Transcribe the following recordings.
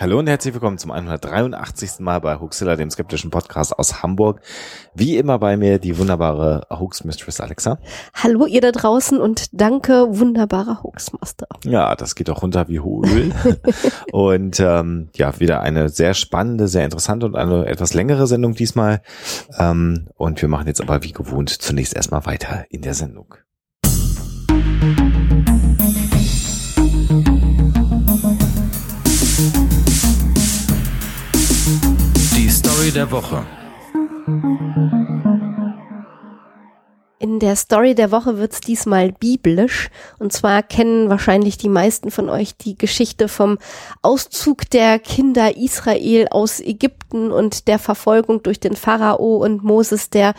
Hallo und herzlich willkommen zum 183. Mal bei Hoaxilla, dem skeptischen Podcast aus Hamburg. Wie immer bei mir die wunderbare Hoax Mistress Alexa. Hallo ihr da draußen und danke, wunderbarer Hoaxmaster. Ja, das geht auch runter wie Öl. und ähm, ja, wieder eine sehr spannende, sehr interessante und eine etwas längere Sendung diesmal. Ähm, und wir machen jetzt aber wie gewohnt zunächst erstmal weiter in der Sendung. Story der Woche. In der Story der Woche wird's diesmal biblisch. Und zwar kennen wahrscheinlich die meisten von euch die Geschichte vom Auszug der Kinder Israel aus Ägypten und der Verfolgung durch den Pharao und Moses, der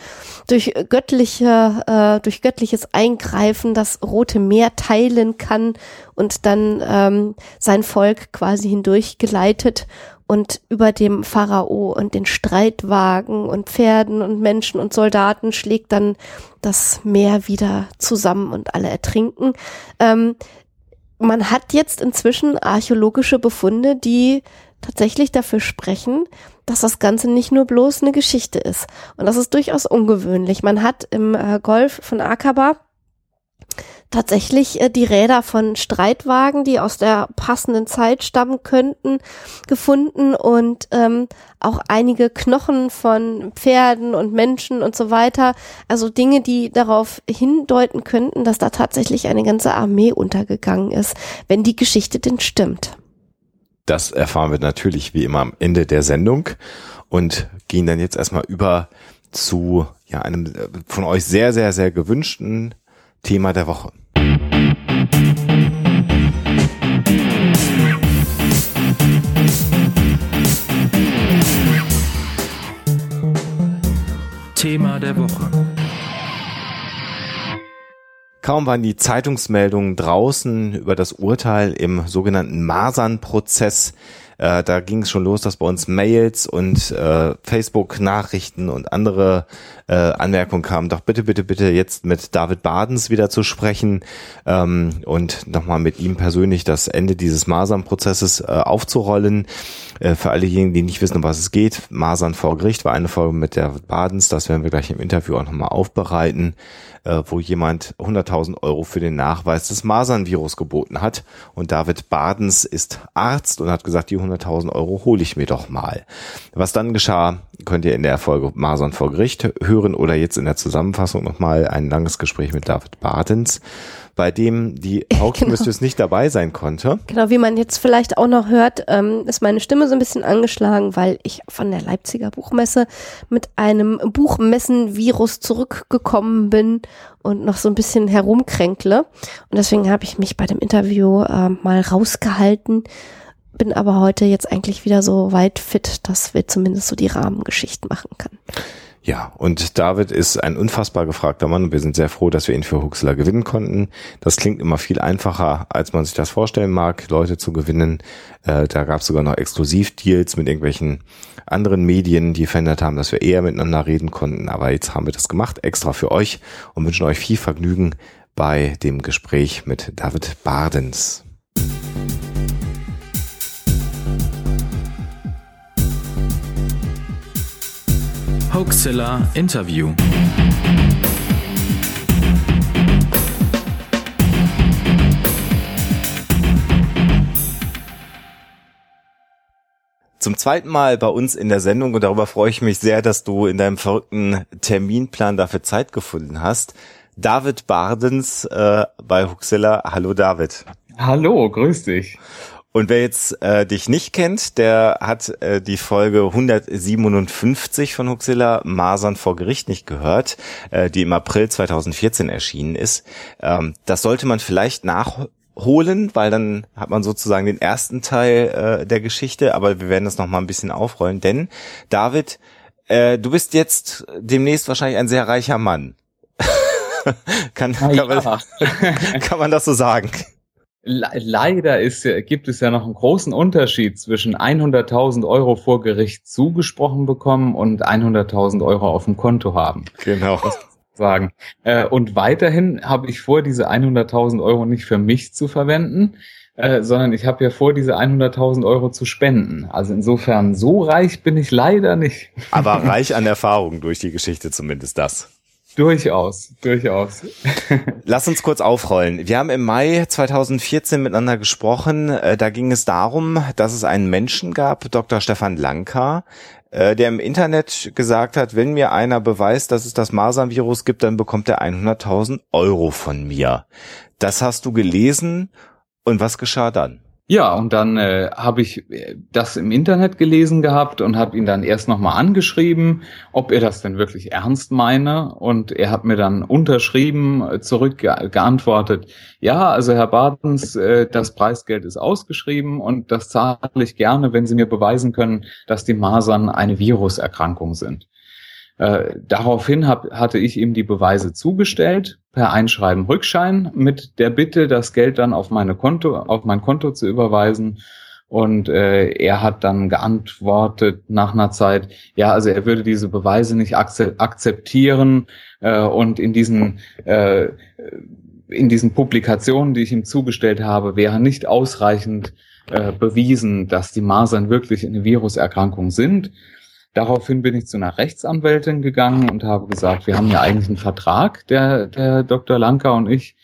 durch göttliche, äh, durch göttliches Eingreifen das Rote Meer teilen kann und dann ähm, sein Volk quasi hindurch geleitet und über dem Pharao und den Streitwagen und Pferden und Menschen und Soldaten schlägt dann das Meer wieder zusammen und alle ertrinken. Ähm, man hat jetzt inzwischen archäologische Befunde, die tatsächlich dafür sprechen, dass das Ganze nicht nur bloß eine Geschichte ist. Und das ist durchaus ungewöhnlich. Man hat im äh, Golf von Aqaba tatsächlich äh, die Räder von Streitwagen, die aus der passenden Zeit stammen könnten, gefunden und ähm, auch einige Knochen von Pferden und Menschen und so weiter. Also Dinge, die darauf hindeuten könnten, dass da tatsächlich eine ganze Armee untergegangen ist, wenn die Geschichte denn stimmt. Das erfahren wir natürlich wie immer am Ende der Sendung und gehen dann jetzt erstmal über zu ja, einem äh, von euch sehr, sehr, sehr gewünschten Thema der Woche. Thema der Woche. Kaum waren die Zeitungsmeldungen draußen über das Urteil im sogenannten Masern-Prozess äh, da ging es schon los, dass bei uns Mails und äh, Facebook-Nachrichten und andere äh, Anmerkungen kamen. Doch bitte, bitte, bitte jetzt mit David Badens wieder zu sprechen ähm, und nochmal mit ihm persönlich das Ende dieses Masern-Prozesses äh, aufzurollen. Äh, für alle diejenigen, die nicht wissen, um was es geht, Masern vor Gericht war eine Folge mit der Badens. Das werden wir gleich im Interview auch nochmal aufbereiten äh, wo jemand 100.000 Euro für den Nachweis des Masernvirus geboten hat. Und David Badens ist Arzt und hat gesagt, die 100.000 Euro hole ich mir doch mal. Was dann geschah, könnt ihr in der Folge Masern vor Gericht hören oder jetzt in der Zusammenfassung nochmal ein langes Gespräch mit David Badens bei dem die Hauptmistress genau. nicht dabei sein konnte. Genau, wie man jetzt vielleicht auch noch hört, ähm, ist meine Stimme so ein bisschen angeschlagen, weil ich von der Leipziger Buchmesse mit einem Buchmessenvirus zurückgekommen bin und noch so ein bisschen herumkränkle. Und deswegen habe ich mich bei dem Interview äh, mal rausgehalten bin aber heute jetzt eigentlich wieder so weit fit, dass wir zumindest so die Rahmengeschichten machen können. Ja, und David ist ein unfassbar gefragter Mann und wir sind sehr froh, dass wir ihn für Huxler gewinnen konnten. Das klingt immer viel einfacher, als man sich das vorstellen mag, Leute zu gewinnen. Äh, da gab es sogar noch Exklusivdeals mit irgendwelchen anderen Medien, die verhindert haben, dass wir eher miteinander reden konnten. Aber jetzt haben wir das gemacht, extra für euch und wünschen euch viel Vergnügen bei dem Gespräch mit David Bardens. Hoaxilla Interview. Zum zweiten Mal bei uns in der Sendung und darüber freue ich mich sehr, dass du in deinem verrückten Terminplan dafür Zeit gefunden hast. David Bardens äh, bei Huxilla. Hallo David. Hallo, grüß dich. Und wer jetzt äh, dich nicht kennt, der hat äh, die Folge 157 von Huxilla Masern vor Gericht nicht gehört, äh, die im April 2014 erschienen ist. Ähm, das sollte man vielleicht nachholen, weil dann hat man sozusagen den ersten Teil äh, der Geschichte, aber wir werden das noch mal ein bisschen aufrollen, denn David, äh, du bist jetzt demnächst wahrscheinlich ein sehr reicher Mann. kann, kann, man, kann man das so sagen? Leider ist, gibt es ja noch einen großen Unterschied zwischen 100.000 Euro vor Gericht zugesprochen bekommen und 100.000 Euro auf dem Konto haben. Genau. Sagen. Äh, und weiterhin habe ich vor, diese 100.000 Euro nicht für mich zu verwenden, äh, sondern ich habe ja vor, diese 100.000 Euro zu spenden. Also insofern, so reich bin ich leider nicht. Aber reich an Erfahrung durch die Geschichte zumindest das. Durchaus, durchaus. Lass uns kurz aufrollen. Wir haben im Mai 2014 miteinander gesprochen. Äh, da ging es darum, dass es einen Menschen gab, Dr. Stefan Lanka, äh, der im Internet gesagt hat, wenn mir einer beweist, dass es das Masernvirus gibt, dann bekommt er 100.000 Euro von mir. Das hast du gelesen und was geschah dann? Ja, und dann äh, habe ich äh, das im Internet gelesen gehabt und habe ihn dann erst nochmal angeschrieben, ob er das denn wirklich ernst meine. Und er hat mir dann unterschrieben, äh, zurückgeantwortet, ja, also Herr Badens, äh, das Preisgeld ist ausgeschrieben und das zahle ich gerne, wenn Sie mir beweisen können, dass die Masern eine Viruserkrankung sind. Äh, daraufhin hab, hatte ich ihm die Beweise zugestellt per Einschreiben Rückschein mit der Bitte, das Geld dann auf meine Konto, auf mein Konto zu überweisen. Und äh, er hat dann geantwortet nach einer Zeit, ja, also er würde diese Beweise nicht akzeptieren äh, und in diesen äh, in diesen Publikationen, die ich ihm zugestellt habe, wäre nicht ausreichend äh, bewiesen, dass die Masern wirklich eine Viruserkrankung sind. Daraufhin bin ich zu einer Rechtsanwältin gegangen und habe gesagt, wir haben ja eigentlich einen Vertrag, der, der Dr. Lanka und ich.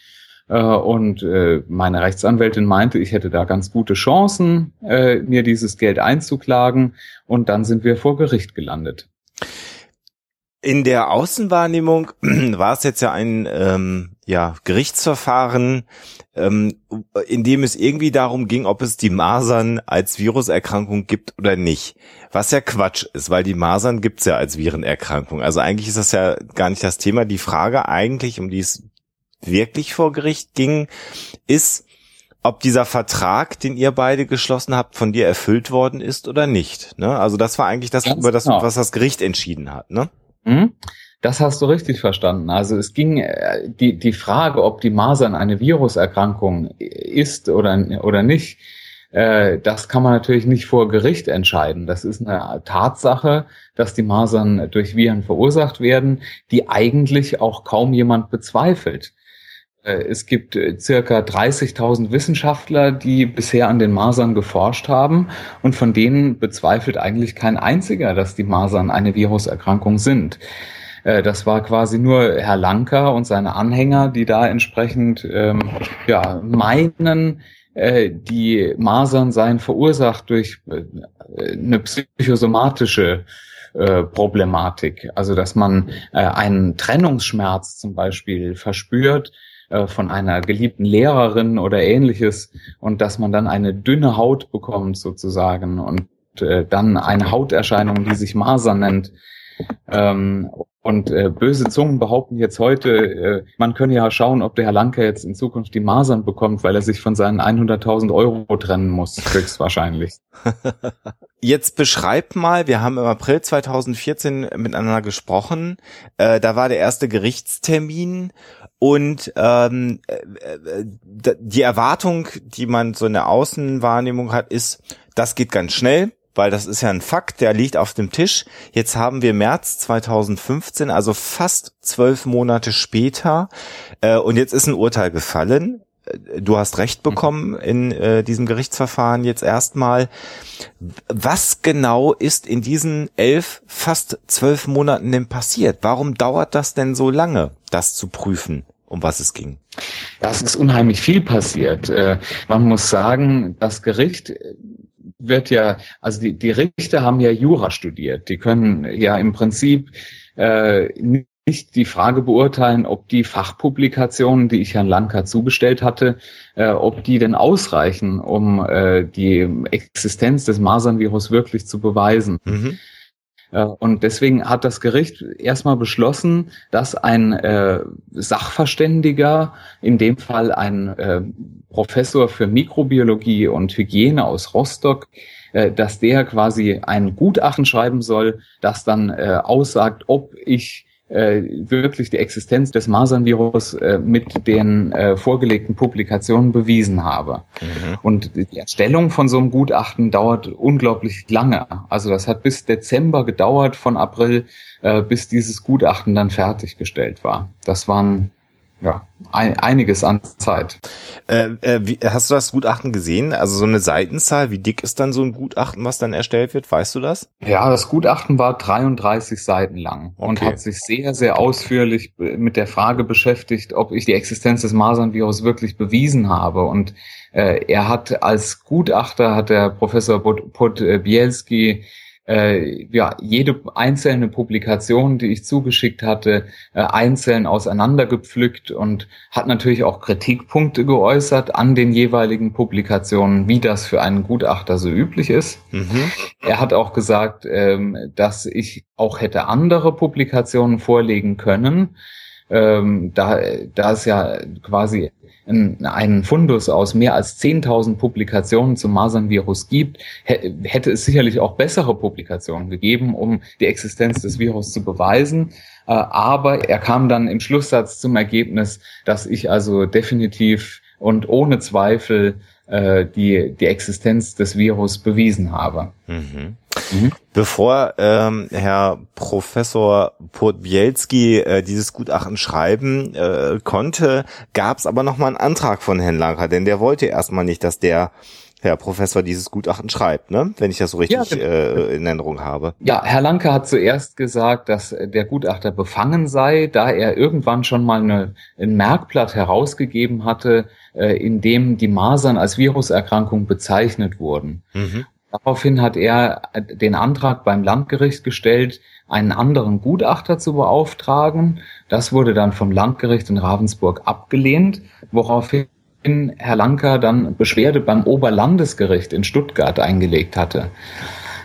Äh, und äh, meine Rechtsanwältin meinte, ich hätte da ganz gute Chancen, äh, mir dieses Geld einzuklagen. Und dann sind wir vor Gericht gelandet. In der Außenwahrnehmung war es jetzt ja ein ähm, ja, Gerichtsverfahren, ähm, in dem es irgendwie darum ging, ob es die Masern als Viruserkrankung gibt oder nicht. Was ja Quatsch ist, weil die Masern gibt's ja als Virenerkrankung. Also eigentlich ist das ja gar nicht das Thema. Die Frage eigentlich, um die es wirklich vor Gericht ging, ist, ob dieser Vertrag, den ihr beide geschlossen habt, von dir erfüllt worden ist oder nicht. Ne? Also das war eigentlich das, Ganz über das, genau. was das Gericht entschieden hat. Ne? Mhm. Das hast du richtig verstanden. Also es ging äh, die, die Frage, ob die Masern eine Viruserkrankung ist oder, oder nicht, äh, das kann man natürlich nicht vor Gericht entscheiden. Das ist eine Tatsache, dass die Masern durch Viren verursacht werden, die eigentlich auch kaum jemand bezweifelt. Äh, es gibt circa 30.000 Wissenschaftler, die bisher an den Masern geforscht haben und von denen bezweifelt eigentlich kein einziger, dass die Masern eine Viruserkrankung sind. Äh, das war quasi nur Herr Lanker und seine Anhänger, die da entsprechend ähm, ja, meinen, äh, die Masern seien verursacht durch äh, eine psychosomatische äh, Problematik. Also dass man äh, einen Trennungsschmerz zum Beispiel verspürt äh, von einer geliebten Lehrerin oder ähnliches und dass man dann eine dünne Haut bekommt sozusagen und äh, dann eine Hauterscheinung, die sich Masern nennt. Ähm, und äh, böse Zungen behaupten jetzt heute, äh, man könne ja schauen, ob der Herr Lanke jetzt in Zukunft die Masern bekommt, weil er sich von seinen 100.000 Euro trennen muss, höchstwahrscheinlich. Jetzt beschreib mal, wir haben im April 2014 miteinander gesprochen, äh, da war der erste Gerichtstermin und ähm, äh, äh die Erwartung, die man so in der Außenwahrnehmung hat, ist, das geht ganz schnell weil das ist ja ein Fakt, der liegt auf dem Tisch. Jetzt haben wir März 2015, also fast zwölf Monate später, äh, und jetzt ist ein Urteil gefallen. Äh, du hast Recht bekommen in äh, diesem Gerichtsverfahren jetzt erstmal. Was genau ist in diesen elf, fast zwölf Monaten denn passiert? Warum dauert das denn so lange, das zu prüfen? um was es ging? Das ist unheimlich viel passiert. Äh, man muss sagen, das Gericht wird ja, also die, die Richter haben ja Jura studiert. Die können ja im Prinzip äh, nicht die Frage beurteilen, ob die Fachpublikationen, die ich Herrn Lanka zugestellt hatte, äh, ob die denn ausreichen, um äh, die Existenz des Masernvirus wirklich zu beweisen. Mhm. Und deswegen hat das Gericht erstmal beschlossen, dass ein äh, Sachverständiger, in dem Fall ein äh, Professor für Mikrobiologie und Hygiene aus Rostock, äh, dass der quasi ein Gutachten schreiben soll, das dann äh, aussagt, ob ich äh, wirklich die Existenz des Masernvirus äh, mit den äh, vorgelegten Publikationen bewiesen habe. Mhm. Und die Erstellung von so einem Gutachten dauert unglaublich lange. Also das hat bis Dezember gedauert, von April, äh, bis dieses Gutachten dann fertiggestellt war. Das waren ja, ein, einiges an Zeit. Äh, äh, wie, hast du das Gutachten gesehen? Also so eine Seitenzahl, wie dick ist dann so ein Gutachten, was dann erstellt wird? Weißt du das? Ja, das Gutachten war 33 Seiten lang okay. und hat sich sehr, sehr ausführlich mit der Frage beschäftigt, ob ich die Existenz des Masernvirus wirklich bewiesen habe. Und äh, er hat als Gutachter, hat der Professor Podbielski äh, ja, jede einzelne Publikation, die ich zugeschickt hatte, äh, einzeln auseinandergepflückt und hat natürlich auch Kritikpunkte geäußert an den jeweiligen Publikationen, wie das für einen Gutachter so üblich ist. Mhm. Er hat auch gesagt, ähm, dass ich auch hätte andere Publikationen vorlegen können. Ähm, da, da es ja quasi einen Fundus aus mehr als 10.000 Publikationen zum Masernvirus gibt, hätte es sicherlich auch bessere Publikationen gegeben, um die Existenz des Virus zu beweisen. Äh, aber er kam dann im Schlusssatz zum Ergebnis, dass ich also definitiv und ohne Zweifel äh, die, die Existenz des Virus bewiesen habe. Mhm. Mhm. Bevor ähm, Herr Professor Podbielski äh, dieses Gutachten schreiben äh, konnte, gab es aber noch mal einen Antrag von Herrn Lanker, denn der wollte erstmal nicht, dass der Herr Professor dieses Gutachten schreibt, ne? wenn ich das so richtig ja, genau. äh, in Erinnerung habe. Ja, Herr Lanke hat zuerst gesagt, dass der Gutachter befangen sei, da er irgendwann schon mal eine, ein Merkblatt herausgegeben hatte, äh, in dem die Masern als Viruserkrankung bezeichnet wurden. Mhm. Daraufhin hat er den Antrag beim Landgericht gestellt, einen anderen Gutachter zu beauftragen. Das wurde dann vom Landgericht in Ravensburg abgelehnt, woraufhin Herr Lanker dann Beschwerde beim Oberlandesgericht in Stuttgart eingelegt hatte.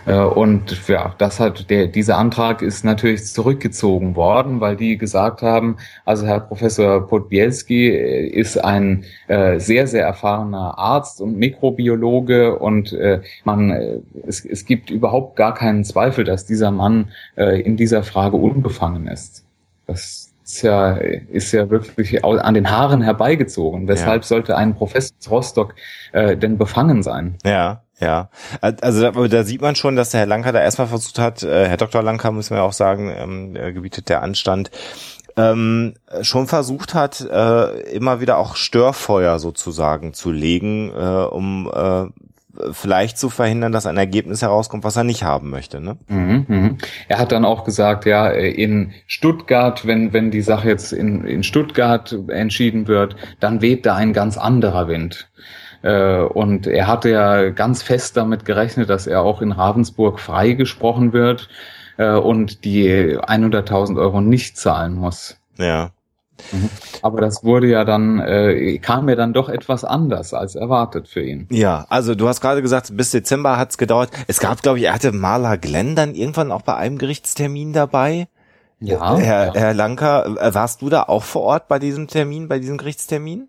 Äh, und ja, das hat der, dieser Antrag ist natürlich zurückgezogen worden, weil die gesagt haben, also Herr Professor Podbielski äh, ist ein äh, sehr, sehr erfahrener Arzt und Mikrobiologe und äh, man, äh, es, es gibt überhaupt gar keinen Zweifel, dass dieser Mann äh, in dieser Frage unbefangen ist. Das ist ja, ist ja wirklich an den Haaren herbeigezogen. Weshalb ja. sollte ein Professor Rostock äh, denn befangen sein? Ja. Ja, also da, da sieht man schon, dass der Herr Lanker da erstmal versucht hat, äh, Herr Dr. Lanker, muss man ja auch sagen, ähm, gebietet der Anstand, ähm, schon versucht hat, äh, immer wieder auch Störfeuer sozusagen zu legen, äh, um äh, vielleicht zu verhindern, dass ein Ergebnis herauskommt, was er nicht haben möchte. Ne? Mhm, mhm. Er hat dann auch gesagt, ja, in Stuttgart, wenn, wenn die Sache jetzt in, in Stuttgart entschieden wird, dann weht da ein ganz anderer Wind. Äh, und er hatte ja ganz fest damit gerechnet, dass er auch in Ravensburg freigesprochen wird äh, und die 100.000 Euro nicht zahlen muss. Ja. Mhm. Aber das wurde ja dann, äh, kam ja dann doch etwas anders als erwartet für ihn. Ja, also du hast gerade gesagt, bis Dezember hat's gedauert. Es gab, glaube ich, er hatte Maler Glenn dann irgendwann auch bei einem Gerichtstermin dabei. Ja. Herr, ja. Herr Lanker, äh, warst du da auch vor Ort bei diesem Termin, bei diesem Gerichtstermin?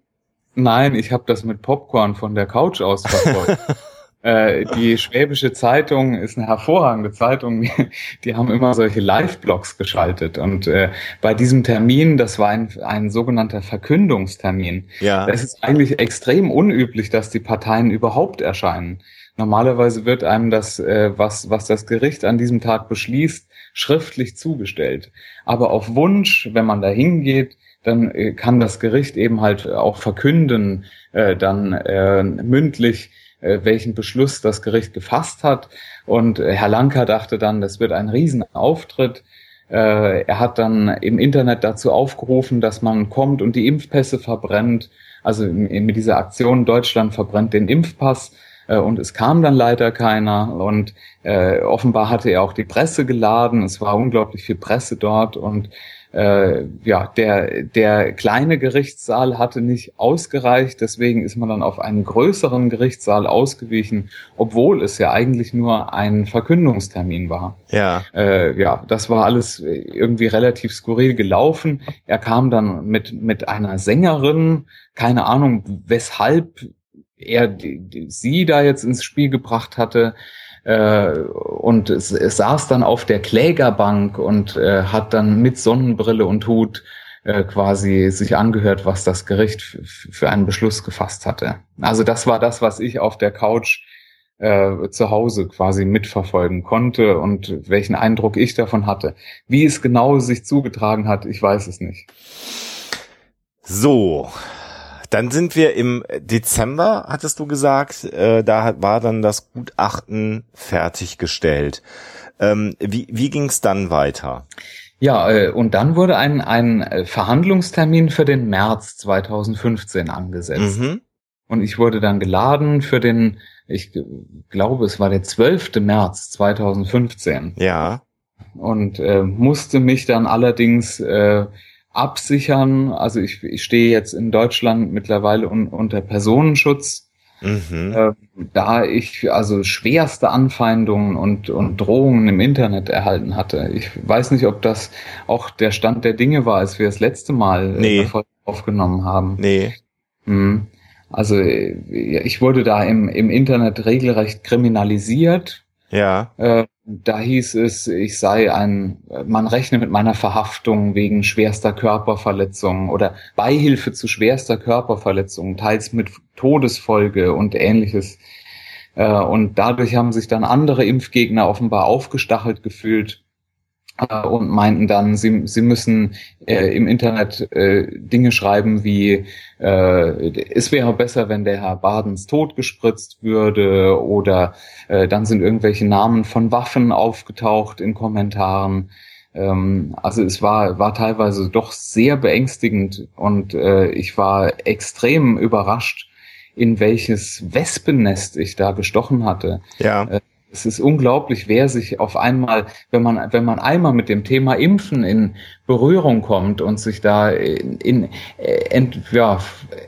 Nein, ich habe das mit Popcorn von der Couch aus verfolgt. äh, die Schwäbische Zeitung ist eine hervorragende Zeitung. Die, haben immer solche Live-Blogs geschaltet. Und äh, bei diesem Termin, das war ein, ein sogenannter Verkündungstermin. Ja. Es ist eigentlich extrem unüblich, dass die Parteien überhaupt erscheinen. Normalerweise wird einem das, äh, was, was das Gericht an diesem Tag beschließt, schriftlich zugestellt. Aber auf Wunsch, wenn man da hingeht, dann äh, kann das Gericht eben halt auch verkünden, äh, dann äh, mündlich, welchen Beschluss das Gericht gefasst hat. Und äh, Herr Lanker dachte dann, das wird ein Riesenauftritt. Äh, er hat dann im Internet dazu aufgerufen, dass man kommt und die Impfpässe verbrennt. Also mit dieser Aktion Deutschland verbrennt den Impfpass. Äh, und es kam dann leider keiner und äh, offenbar hatte er auch die Presse geladen. Es war unglaublich viel Presse dort und äh, ja, der, der kleine Gerichtssaal hatte nicht ausgereicht, deswegen ist man dann auf einen größeren Gerichtssaal ausgewichen, obwohl es ja eigentlich nur ein Verkündungstermin war. Ja. Äh, ja, das war alles irgendwie relativ skurril gelaufen. Er kam dann mit, mit einer Sängerin, keine Ahnung, weshalb er die, die, sie da jetzt ins Spiel gebracht hatte. Äh, und es, saß dann auf der Klägerbank und äh, hat dann mit Sonnenbrille und Hut äh, quasi sich angehört, was das Gericht für einen Beschluss gefasst hatte. Also das war das, was ich auf der Couch äh, zu Hause quasi mitverfolgen konnte und welchen Eindruck ich davon hatte. Wie es genau sich zugetragen hat, ich weiß es nicht. So, dann sind wir im Dezember, hattest du gesagt, äh, da war dann das Gutachten fertiggestellt. Ähm, wie wie ging es dann weiter? Ja, äh, und dann wurde ein, ein Verhandlungstermin für den März 2015 angesetzt. Mhm. Und ich wurde dann geladen für den, ich glaube, es war der 12. März 2015. Ja. Und äh, musste mich dann allerdings äh, absichern. Also ich, ich stehe jetzt in Deutschland mittlerweile un, unter Personenschutz. Mhm. Äh, da ich also schwerste Anfeindungen und, und Drohungen im Internet erhalten hatte. Ich weiß nicht, ob das auch der Stand der Dinge war, als wir das letzte Mal äh, nee. aufgenommen haben. Nee. Mhm. Also äh, ich wurde da im, im Internet regelrecht kriminalisiert. Ja. Äh, da hieß es, ich sei ein, man rechne mit meiner Verhaftung wegen schwerster Körperverletzung oder Beihilfe zu schwerster Körperverletzung, teils mit Todesfolge und ähnliches. Äh, und dadurch haben sich dann andere Impfgegner offenbar aufgestachelt gefühlt äh, und meinten dann, sie, sie müssen äh, im Internet äh, Dinge schreiben wie, äh, es wäre besser, wenn der Herr Badens tot gespritzt würde oder äh, dann sind irgendwelche Namen von Waffen aufgetaucht in Kommentaren. Ähm, also es war, war teilweise doch sehr beängstigend und äh, ich war extrem überrascht, in welches Wespennest ich da gestochen hatte. Ja. Äh, es ist unglaublich, wer sich auf einmal, wenn man, wenn man einmal mit dem Thema Impfen in Berührung kommt und sich da in, in ent, ja,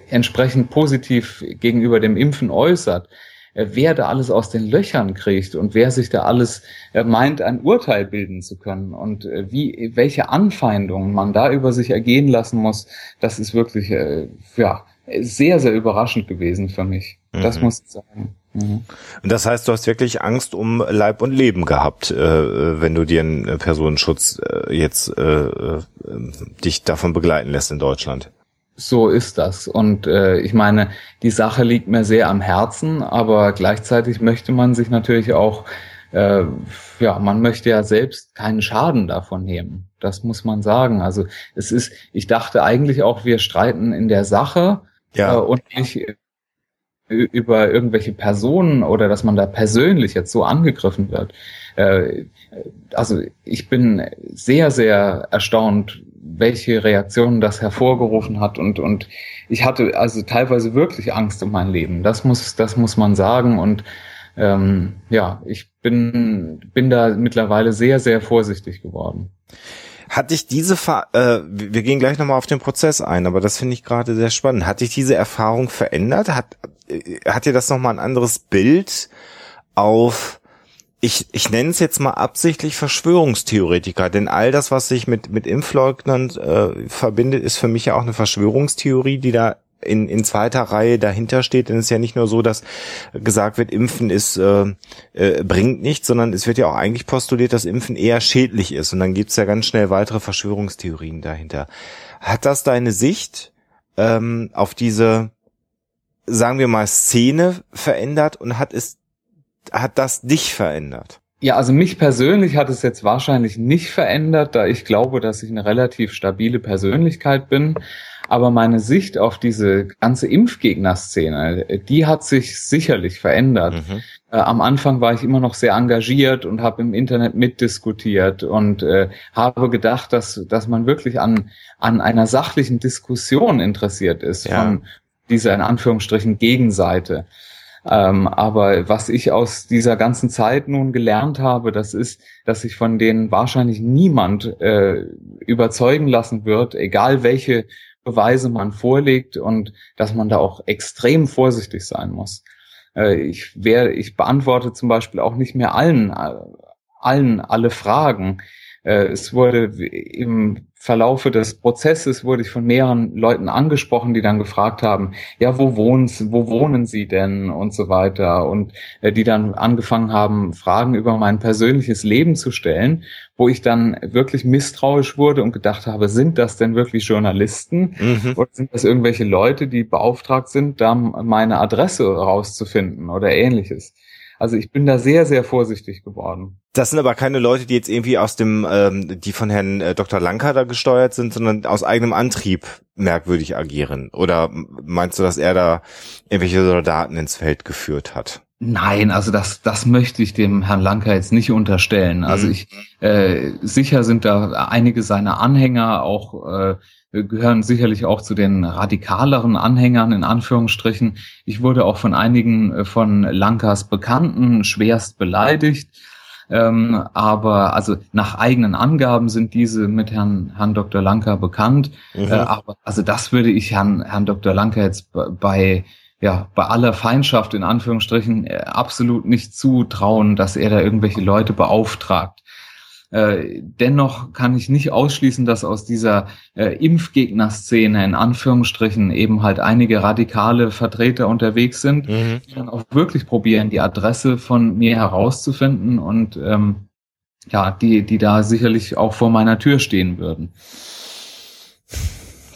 entsprechend positiv gegenüber dem Impfen äußert, äh, wer da alles aus den Löchern kriegt und wer sich da alles äh, meint, ein Urteil bilden zu können und äh, wie, welche Anfeindungen man da über sich ergehen lassen muss, das ist wirklich, ja, sehr, sehr überraschend gewesen für mich. Das mhm. muss ich sagen. Mhm. Und das heißt, du hast wirklich Angst um Leib und Leben gehabt, äh, wenn du dir einen Personenschutz äh, jetzt äh, äh, dich davon begleiten lässt in Deutschland. So ist das. Und äh, ich meine, die Sache liegt mir sehr am Herzen, aber gleichzeitig möchte man sich natürlich auch, äh, ja, man möchte ja selbst keinen Schaden davon nehmen. Das muss man sagen. Also es ist, ich dachte eigentlich auch, wir streiten in der Sache ja. äh, und nicht über irgendwelche Personen oder dass man da persönlich jetzt so angegriffen wird. Äh, also ich bin sehr, sehr erstaunt, welche Reaktionen das hervorgerufen hat und, und ich hatte also teilweise wirklich Angst um mein Leben. Das muss, das muss man sagen und ähm, ja, ich bin, bin da mittlerweile sehr, sehr vorsichtig geworden. Hat dich diese, Ver äh, wir gehen gleich nochmal auf den Prozess ein, aber das finde ich gerade sehr spannend. Hat dich diese Erfahrung verändert? Hat, äh, hat dir das nochmal ein anderes Bild auf, ich, ich nenne es jetzt mal absichtlich Verschwörungstheoretiker, denn all das, was sich mit, mit Impfleugnern äh, verbindet, ist für mich ja auch eine Verschwörungstheorie, die da in, in zweiter Reihe dahinter steht, denn es ist ja nicht nur so, dass gesagt wird, Impfen ist äh, äh, bringt nichts, sondern es wird ja auch eigentlich postuliert, dass Impfen eher schädlich ist. Und dann gibt's ja ganz schnell weitere Verschwörungstheorien dahinter. Hat das deine Sicht ähm, auf diese, sagen wir mal, Szene verändert und hat es, hat das dich verändert? Ja, also mich persönlich hat es jetzt wahrscheinlich nicht verändert, da ich glaube, dass ich eine relativ stabile Persönlichkeit bin. Aber meine Sicht auf diese ganze Impfgegner-Szene, die hat sich sicherlich verändert. Mhm. Äh, am Anfang war ich immer noch sehr engagiert und habe im Internet mitdiskutiert und äh, habe gedacht, dass, dass man wirklich an, an einer sachlichen Diskussion interessiert ist ja. von dieser in Anführungsstrichen Gegenseite. Ähm, aber was ich aus dieser ganzen Zeit nun gelernt habe, das ist, dass sich von denen wahrscheinlich niemand äh, überzeugen lassen wird, egal welche Beweise man vorlegt und dass man da auch extrem vorsichtig sein muss. Äh, ich wäre, ich beantworte zum Beispiel auch nicht mehr allen, allen alle Fragen. Äh, es wurde im Verlaufe des Prozesses wurde ich von mehreren Leuten angesprochen, die dann gefragt haben, ja, wo wohnen, wo wohnen Sie denn und so weiter und äh, die dann angefangen haben, Fragen über mein persönliches Leben zu stellen, wo ich dann wirklich misstrauisch wurde und gedacht habe, sind das denn wirklich Journalisten mhm. oder sind das irgendwelche Leute, die beauftragt sind, da meine Adresse rauszufinden oder ähnliches? Also ich bin da sehr, sehr vorsichtig geworden. Das sind aber keine Leute, die jetzt irgendwie aus dem, ähm, die von Herrn äh, Dr. Lanka da gesteuert sind, sondern aus eigenem Antrieb merkwürdig agieren. Oder meinst du, dass er da irgendwelche Soldaten ins Feld geführt hat? Nein, also das, das möchte ich dem Herrn Lanka jetzt nicht unterstellen. Also mhm. ich äh, sicher sind da einige seiner Anhänger auch äh, gehören sicherlich auch zu den radikaleren Anhängern in Anführungsstrichen. Ich wurde auch von einigen äh, von Lankas Bekannten schwerst beleidigt. Ähm, aber also nach eigenen Angaben sind diese mit Herrn, Herrn Dr. Lanka bekannt. Mhm. Äh, aber also das würde ich Herrn, Herrn Dr. Lanka jetzt bei ja, bei aller Feindschaft in Anführungsstrichen äh, absolut nicht zutrauen, dass er da irgendwelche Leute beauftragt. Äh, dennoch kann ich nicht ausschließen, dass aus dieser äh, Impfgegner-Szene in Anführungsstrichen eben halt einige radikale Vertreter unterwegs sind, mhm. die dann auch wirklich probieren, die Adresse von mir herauszufinden und ähm, ja, die, die da sicherlich auch vor meiner Tür stehen würden.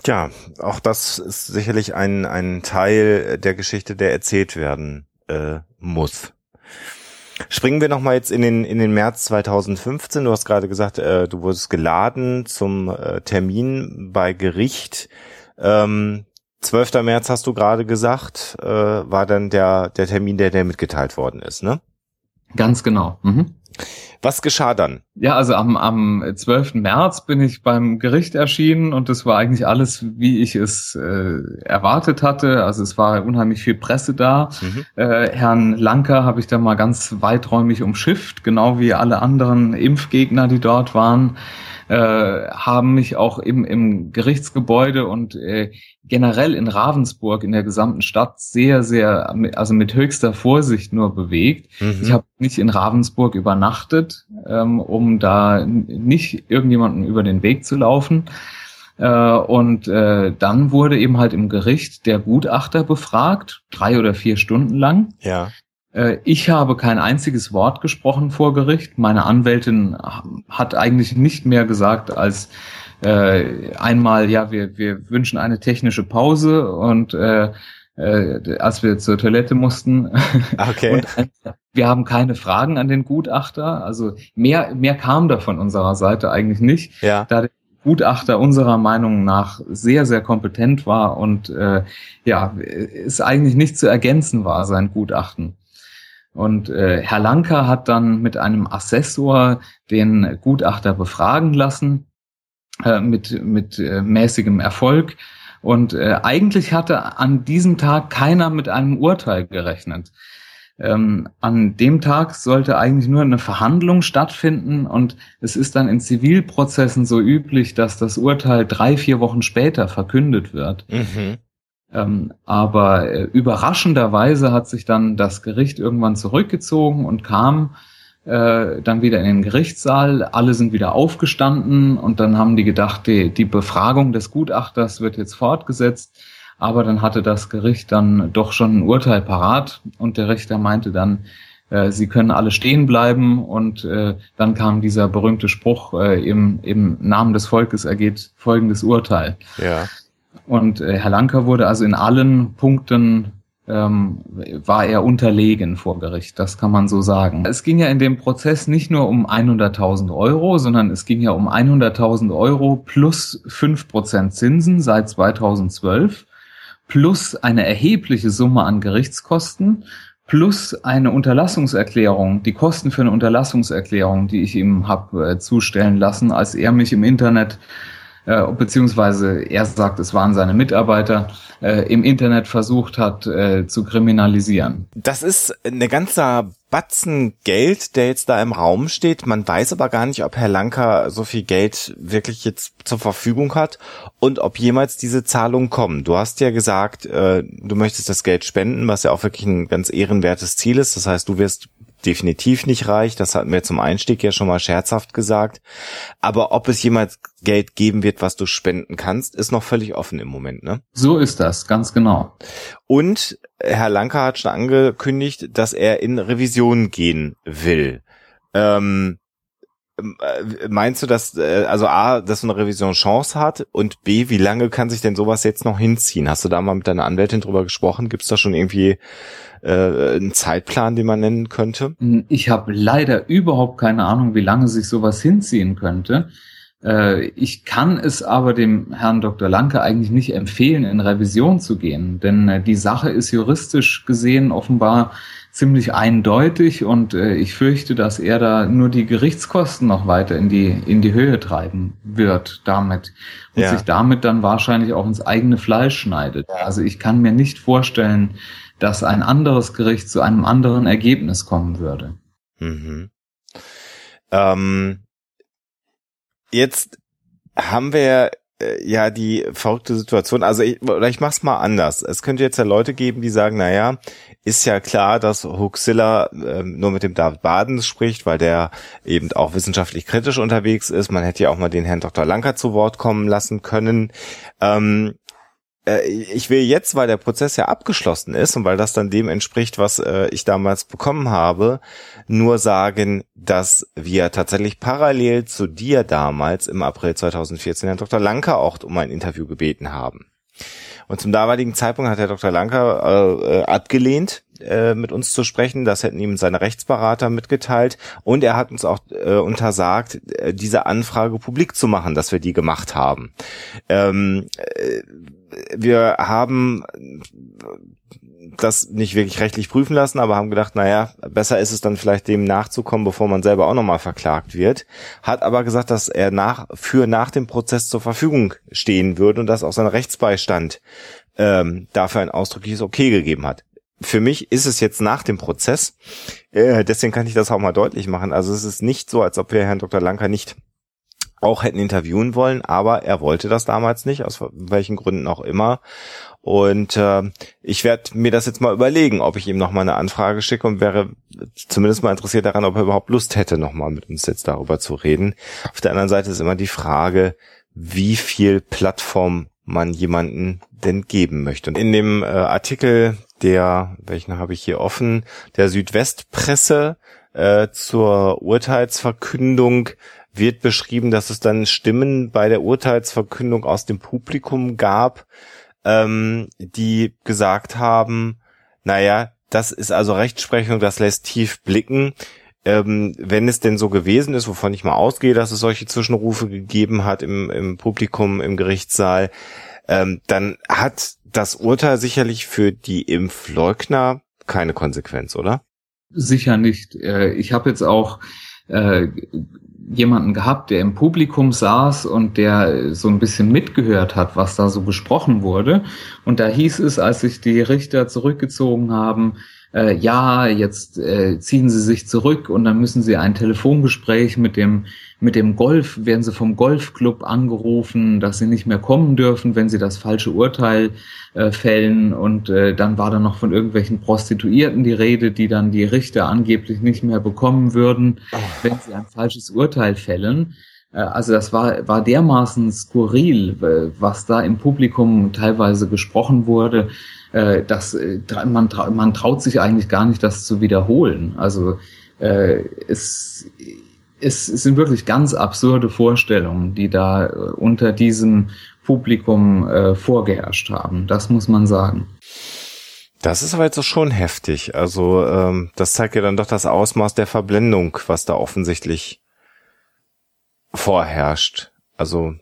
Tja, auch das ist sicherlich ein, ein Teil der Geschichte, der erzählt werden äh, muss. Springen wir nochmal jetzt in den, in den März 2015. Du hast gerade gesagt, äh, du wurdest geladen zum äh, Termin bei Gericht. Ähm, 12. März hast du gerade gesagt, äh, war dann der, der Termin, der dir mitgeteilt worden ist, ne? Ganz genau. Mhm. Was geschah dann? Ja, also am, am 12. März bin ich beim Gericht erschienen und es war eigentlich alles, wie ich es äh, erwartet hatte. Also es war unheimlich viel Presse da. Mhm. Äh, Herrn Lanker habe ich da mal ganz weiträumig umschifft, genau wie alle anderen Impfgegner, die dort waren äh, haben mich auch im, im Gerichtsgebäude und äh, generell in Ravensburg in der gesamten Stadt sehr, sehr, also mit höchster Vorsicht nur bewegt. Mhm. Ich habe nicht in Ravensburg übernachtet, ähm, um da nicht irgendjemanden über den Weg zu laufen. Äh, und äh, dann wurde eben halt im Gericht der Gutachter befragt, drei oder vier Stunden lang. Ja. Äh, ich habe kein einziges Wort gesprochen vor Gericht. Meine Anwältin hat eigentlich nicht mehr gesagt als äh, einmal, ja, wir, wir wünschen eine technische Pause und äh, äh, als wir zur Toilette mussten. Okay. und, äh, wir haben keine Fragen an den Gutachter. Also mehr, mehr kam da von unserer Seite eigentlich nicht. Ja. Da der Gutachter unserer Meinung nach sehr, sehr kompetent war und äh, ja, es eigentlich nicht zu ergänzen war, sein Gutachten. Und äh, Herr Lanker hat dann mit einem Assessor den Gutachter befragen lassen, äh, mit, mit äh, mäßigem Erfolg. Und äh, eigentlich hatte an diesem Tag keiner mit einem Urteil gerechnet. Ähm, an dem Tag sollte eigentlich nur eine Verhandlung stattfinden und es ist dann in Zivilprozessen so üblich, dass das Urteil drei, vier Wochen später verkündet wird. Mhm. Ähm, aber äh, überraschenderweise hat sich dann das Gericht irgendwann zurückgezogen und kam äh, dann wieder in den Gerichtssaal. Alle sind wieder aufgestanden und dann haben die gedacht, die, die Befragung des Gutachters wird jetzt fortgesetzt. Aber dann hatte das Gericht dann doch schon ein Urteil parat und der Richter meinte dann, äh, sie können alle stehen bleiben und äh, dann kam dieser berühmte Spruch, äh, im, im Namen des Volkes ergeht folgendes Urteil. Ja. Und äh, Herr Lanker wurde also in allen Punkten ähm, war er unterlegen vor Gericht, das kann man so sagen. Es ging ja in dem Prozess nicht nur um 100.000 Euro, sondern es ging ja um 100.000 Euro plus 5% Zinsen seit 2012, plus eine erhebliche Summe an Gerichtskosten, plus eine Unterlassungserklärung, die Kosten für eine Unterlassungserklärung, die ich ihm habe äh, zustellen lassen, als er mich im Internet äh, beziehungsweise er sagt, es waren seine Mitarbeiter, äh, im Internet versucht hat äh, zu kriminalisieren. Das ist eine ganze Batzen Geld, der jetzt da im Raum steht. Man weiß aber gar nicht, ob Herr Lanker so viel Geld wirklich jetzt zur Verfügung hat und ob jemals diese Zahlungen kommen. Du hast ja gesagt, äh, du möchtest das Geld spenden, was ja auch wirklich ein ganz ehrenwertes Ziel ist. Das heißt, du wirst definitiv nicht reicht. Das hatten wir zum Einstieg ja schon mal scherzhaft gesagt. Aber ob es jemals Geld geben wird, was du spenden kannst, ist noch völlig offen im Moment, ne? So ist das, ganz genau. Und Herr Lanker hat schon angekündigt, dass er in Revision gehen will. Ähm, äh, meinst du, dass äh, also A, dass so eine Revision Chance hat und B, wie lange kann sich denn sowas jetzt noch hinziehen? Hast du da mal mit deiner Anwältin drüber gesprochen? Gibt es da schon irgendwie äh, einen Zeitplan, den man nennen könnte? Ich habe leider überhaupt keine Ahnung, wie lange sich sowas hinziehen könnte. Äh, ich kann es aber dem Herrn Dr. Lanke eigentlich nicht empfehlen, in Revision zu gehen, denn äh, die Sache ist juristisch gesehen offenbar ziemlich eindeutig und äh, ich fürchte, dass er da nur die Gerichtskosten noch weiter in die, in die Höhe treiben wird damit und ja. sich damit dann wahrscheinlich auch ins eigene Fleisch schneidet. Also ich kann mir nicht vorstellen, dass ein anderes Gericht zu einem anderen Ergebnis kommen würde. Mhm. Ähm, jetzt haben wir äh, ja die verrückte Situation. Also ich, oder ich mach's mal anders. Es könnte jetzt ja Leute geben, die sagen, na ja, ist ja klar, dass Huxilla äh, nur mit dem David Baden spricht, weil der eben auch wissenschaftlich kritisch unterwegs ist. Man hätte ja auch mal den Herrn Dr. Lanker zu Wort kommen lassen können. Ähm, äh, ich will jetzt, weil der Prozess ja abgeschlossen ist und weil das dann dem entspricht, was äh, ich damals bekommen habe, nur sagen, dass wir tatsächlich parallel zu dir damals im April 2014 Herrn Dr. Lanker auch um ein Interview gebeten haben. Und zum damaligen Zeitpunkt hat Herr Dr. Lanker äh, äh, abgelehnt, äh, mit uns zu sprechen. Das hätten ihm seine Rechtsberater mitgeteilt. Und er hat uns auch äh, untersagt, äh, diese Anfrage publik zu machen, dass wir die gemacht haben. Ähm, äh, wir haben das nicht wirklich rechtlich prüfen lassen, aber haben gedacht, naja, besser ist es dann vielleicht dem nachzukommen, bevor man selber auch nochmal verklagt wird. Hat aber gesagt, dass er nach, für nach dem Prozess zur Verfügung stehen würde und dass auch sein Rechtsbeistand ähm, dafür ein ausdrückliches Okay gegeben hat. Für mich ist es jetzt nach dem Prozess, äh, deswegen kann ich das auch mal deutlich machen. Also es ist nicht so, als ob wir Herrn Dr. Lanker nicht auch hätten interviewen wollen, aber er wollte das damals nicht, aus welchen Gründen auch immer. Und äh, ich werde mir das jetzt mal überlegen, ob ich ihm noch mal eine Anfrage schicke und wäre zumindest mal interessiert daran, ob er überhaupt Lust hätte, noch mal mit uns jetzt darüber zu reden. Auf der anderen Seite ist immer die Frage, wie viel Plattform man jemanden denn geben möchte. Und in dem äh, Artikel der, welchen habe ich hier offen, der Südwestpresse äh, zur Urteilsverkündung wird beschrieben, dass es dann Stimmen bei der Urteilsverkündung aus dem Publikum gab, ähm, die gesagt haben, naja, das ist also Rechtsprechung, das lässt tief blicken. Ähm, wenn es denn so gewesen ist, wovon ich mal ausgehe, dass es solche Zwischenrufe gegeben hat im, im Publikum, im Gerichtssaal, ähm, dann hat das Urteil sicherlich für die Impfleugner keine Konsequenz, oder? Sicher nicht. Äh, ich habe jetzt auch äh, jemanden gehabt, der im Publikum saß und der so ein bisschen mitgehört hat, was da so besprochen wurde. Und da hieß es, als sich die Richter zurückgezogen haben, äh, ja, jetzt äh, ziehen Sie sich zurück und dann müssen Sie ein Telefongespräch mit dem mit dem Golf, werden Sie vom Golfclub angerufen, dass Sie nicht mehr kommen dürfen, wenn Sie das falsche Urteil äh, fällen. Und äh, dann war da noch von irgendwelchen Prostituierten die Rede, die dann die Richter angeblich nicht mehr bekommen würden, wenn sie ein falsches Urteil fällen. Äh, also das war, war dermaßen skurril, was da im Publikum teilweise gesprochen wurde, äh, dass äh, man, man traut sich eigentlich gar nicht, das zu wiederholen. Also es, es sind wirklich ganz absurde Vorstellungen, die da unter diesem Publikum vorgeherrscht haben. Das muss man sagen. Das ist aber jetzt schon heftig. Also ähm, das zeigt ja dann doch das Ausmaß der Verblendung, was da offensichtlich vorherrscht. Also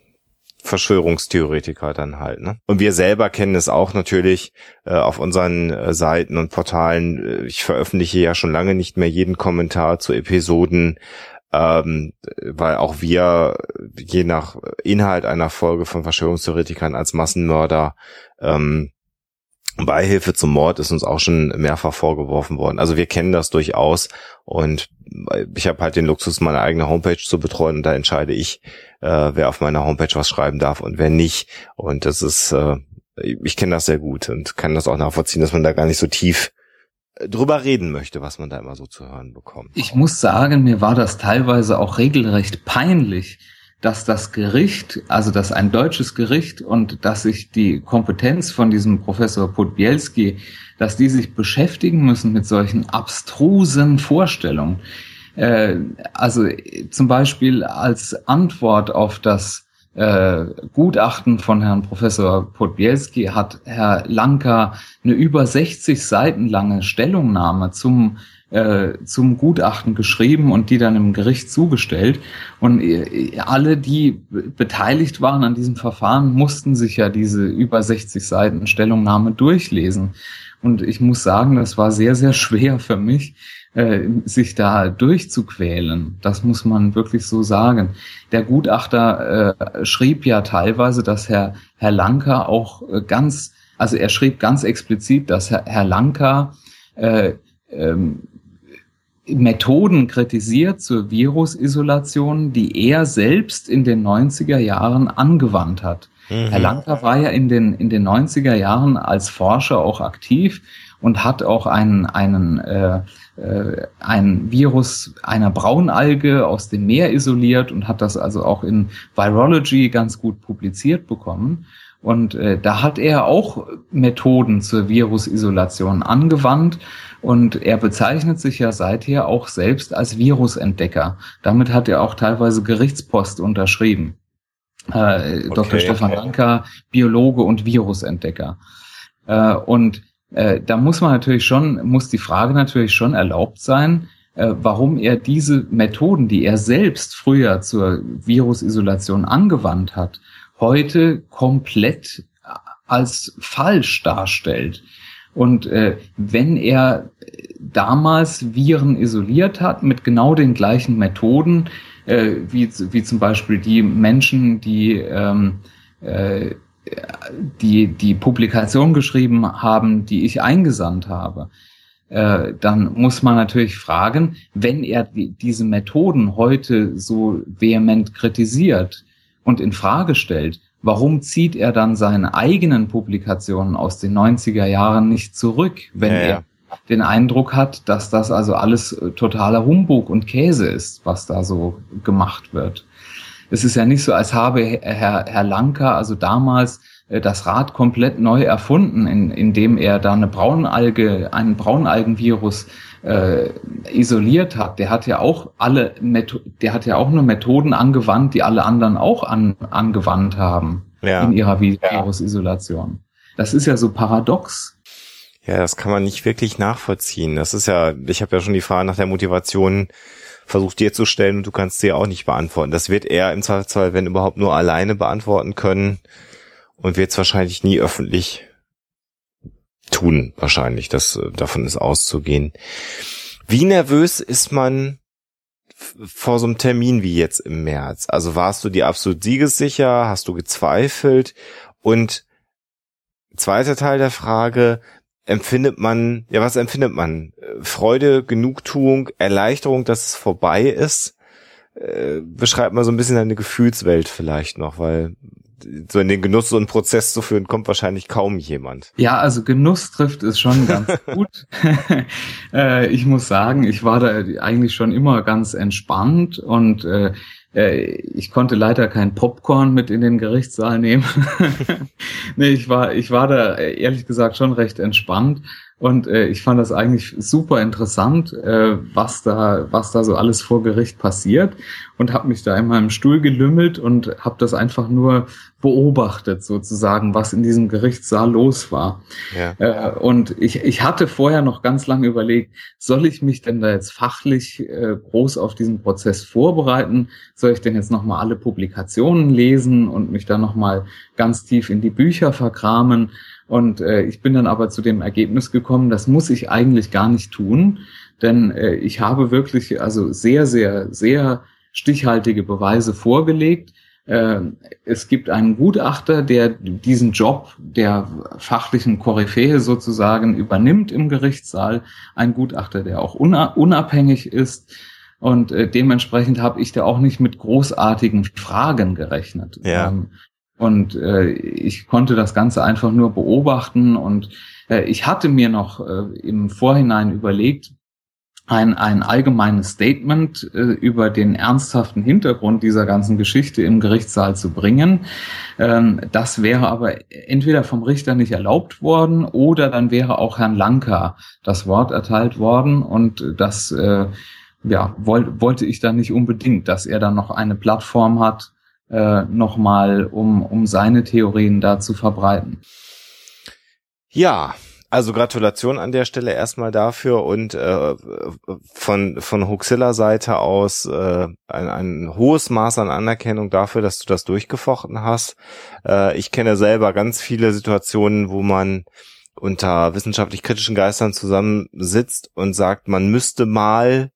Verschwörungstheoretiker dann halt. Ne? Und wir selber kennen es auch natürlich äh, auf unseren äh, Seiten und Portalen. Äh, ich veröffentliche ja schon lange nicht mehr jeden Kommentar zu Episoden, ähm, weil auch wir je nach Inhalt einer Folge von Verschwörungstheoretikern als Massenmörder ähm, Beihilfe zum Mord ist uns auch schon mehrfach vorgeworfen worden. Also wir kennen das durchaus und ich habe halt den Luxus, meine eigene Homepage zu betreuen und da entscheide ich, äh, wer auf meiner Homepage was schreiben darf und wer nicht. Und das ist, äh, ich kenne das sehr gut und kann das auch nachvollziehen, dass man da gar nicht so tief drüber reden möchte, was man da immer so zu hören bekommt. Ich muss sagen, mir war das teilweise auch regelrecht peinlich, dass das Gericht, also dass ein deutsches Gericht und dass sich die Kompetenz von diesem Professor Podbielski, dass die sich beschäftigen müssen mit solchen abstrusen Vorstellungen. Äh, also zum Beispiel als Antwort auf das äh, Gutachten von Herrn Professor Podbielski hat Herr Lanka eine über 60 Seiten lange Stellungnahme zum äh, zum Gutachten geschrieben und die dann im Gericht zugestellt. Und äh, alle, die beteiligt waren an diesem Verfahren, mussten sich ja diese über 60 Seiten Stellungnahme durchlesen. Und ich muss sagen, das war sehr, sehr schwer für mich, äh, sich da durchzuquälen. Das muss man wirklich so sagen. Der Gutachter äh, schrieb ja teilweise, dass Herr, Herr Lanka auch äh, ganz, also er schrieb ganz explizit, dass Herr, Herr Lanka äh, ähm, Methoden kritisiert zur Virusisolation, die er selbst in den 90er Jahren angewandt hat. Mhm. Herr Lanka war ja in den, in den 90er Jahren als Forscher auch aktiv und hat auch einen, einen, äh, äh, ein Virus einer Braunalge aus dem Meer isoliert und hat das also auch in Virology ganz gut publiziert bekommen. Und äh, da hat er auch Methoden zur Virusisolation angewandt und er bezeichnet sich ja seither auch selbst als Virusentdecker. Damit hat er auch teilweise Gerichtspost unterschrieben. Äh, okay, Dr. Stefan. Lanka, Biologe und Virusentdecker. Äh, und äh, da muss man natürlich schon, muss die Frage natürlich schon erlaubt sein, äh, warum er diese Methoden, die er selbst früher zur Virusisolation angewandt hat, heute komplett als falsch darstellt. Und äh, wenn er damals Viren isoliert hat mit genau den gleichen Methoden, äh, wie, wie zum Beispiel die Menschen, die ähm, äh, die die Publikation geschrieben haben, die ich eingesandt habe, äh, dann muss man natürlich fragen, wenn er die, diese Methoden heute so vehement kritisiert, und in Frage stellt, warum zieht er dann seine eigenen Publikationen aus den 90er Jahren nicht zurück, wenn ja, er den Eindruck hat, dass das also alles äh, totaler Humbug und Käse ist, was da so gemacht wird. Es ist ja nicht so, als habe Herr, Herr Lanka also damals äh, das Rad komplett neu erfunden, in, indem er da eine Braunalge, einen Braunalgenvirus äh, isoliert hat. Der hat ja auch alle, Metho der hat ja auch nur Methoden angewandt, die alle anderen auch an, angewandt haben ja. in ihrer Virusisolation. Das ist ja so paradox. Ja, das kann man nicht wirklich nachvollziehen. Das ist ja, ich habe ja schon die Frage nach der Motivation versucht dir zu stellen und du kannst sie auch nicht beantworten. Das wird er im Zweifelsfall, wenn überhaupt, nur alleine beantworten können und wird es wahrscheinlich nie öffentlich tun, wahrscheinlich. Das, äh, davon ist auszugehen. Wie nervös ist man vor so einem Termin wie jetzt im März? Also warst du dir absolut siegessicher? Hast du gezweifelt? Und zweiter Teil der Frage, empfindet man, ja, was empfindet man? Freude, Genugtuung, Erleichterung, dass es vorbei ist? Äh, beschreibt mal so ein bisschen deine Gefühlswelt vielleicht noch, weil so in den Genuss so einen Prozess zu führen, kommt wahrscheinlich kaum jemand. Ja, also Genuss trifft es schon ganz gut. äh, ich muss sagen, ich war da eigentlich schon immer ganz entspannt und äh, äh ich konnte leider kein Popcorn mit in den Gerichtssaal nehmen. nee, ich war, ich war da ehrlich gesagt schon recht entspannt und äh, ich fand das eigentlich super interessant, äh, was da, was da so alles vor Gericht passiert und habe mich da in meinem Stuhl gelümmelt und habe das einfach nur beobachtet, sozusagen, was in diesem Gerichtssaal los war. Ja. Äh, und ich, ich hatte vorher noch ganz lange überlegt, soll ich mich denn da jetzt fachlich äh, groß auf diesen Prozess vorbereiten? Soll ich denn jetzt nochmal alle Publikationen lesen und mich da nochmal ganz tief in die Bücher verkramen? Und äh, ich bin dann aber zu dem Ergebnis gekommen, das muss ich eigentlich gar nicht tun, denn äh, ich habe wirklich also sehr, sehr, sehr stichhaltige Beweise vorgelegt. Äh, es gibt einen Gutachter, der diesen Job der fachlichen Koryphäe sozusagen übernimmt im Gerichtssaal. Ein Gutachter, der auch unabhängig ist. Und äh, dementsprechend habe ich da auch nicht mit großartigen Fragen gerechnet. Ja. Ähm, Und äh, ich konnte das Ganze einfach nur beobachten und äh, ich hatte mir noch im Vorhinein überlegt, ein, ein allgemeines Statement äh, über den ernsthaften Hintergrund dieser ganzen Geschichte im Gerichtssaal zu bringen. Ähm, das wäre aber entweder vom Richter nicht erlaubt worden oder dann wäre auch Herrn Lanka das Wort erteilt worden und das äh, ja, wollt, wollte ich dann nicht unbedingt, dass er dann noch eine Plattform hat, äh, nochmal, um, um seine Theorien da zu verbreiten. Ja, also Gratulation an der Stelle erstmal dafür und äh, von von Huxilla Seite aus äh, ein, ein hohes Maß an Anerkennung dafür, dass du das durchgefochten hast. Äh, ich kenne selber ganz viele Situationen, wo man unter wissenschaftlich kritischen Geistern zusammensitzt und sagt, man müsste mal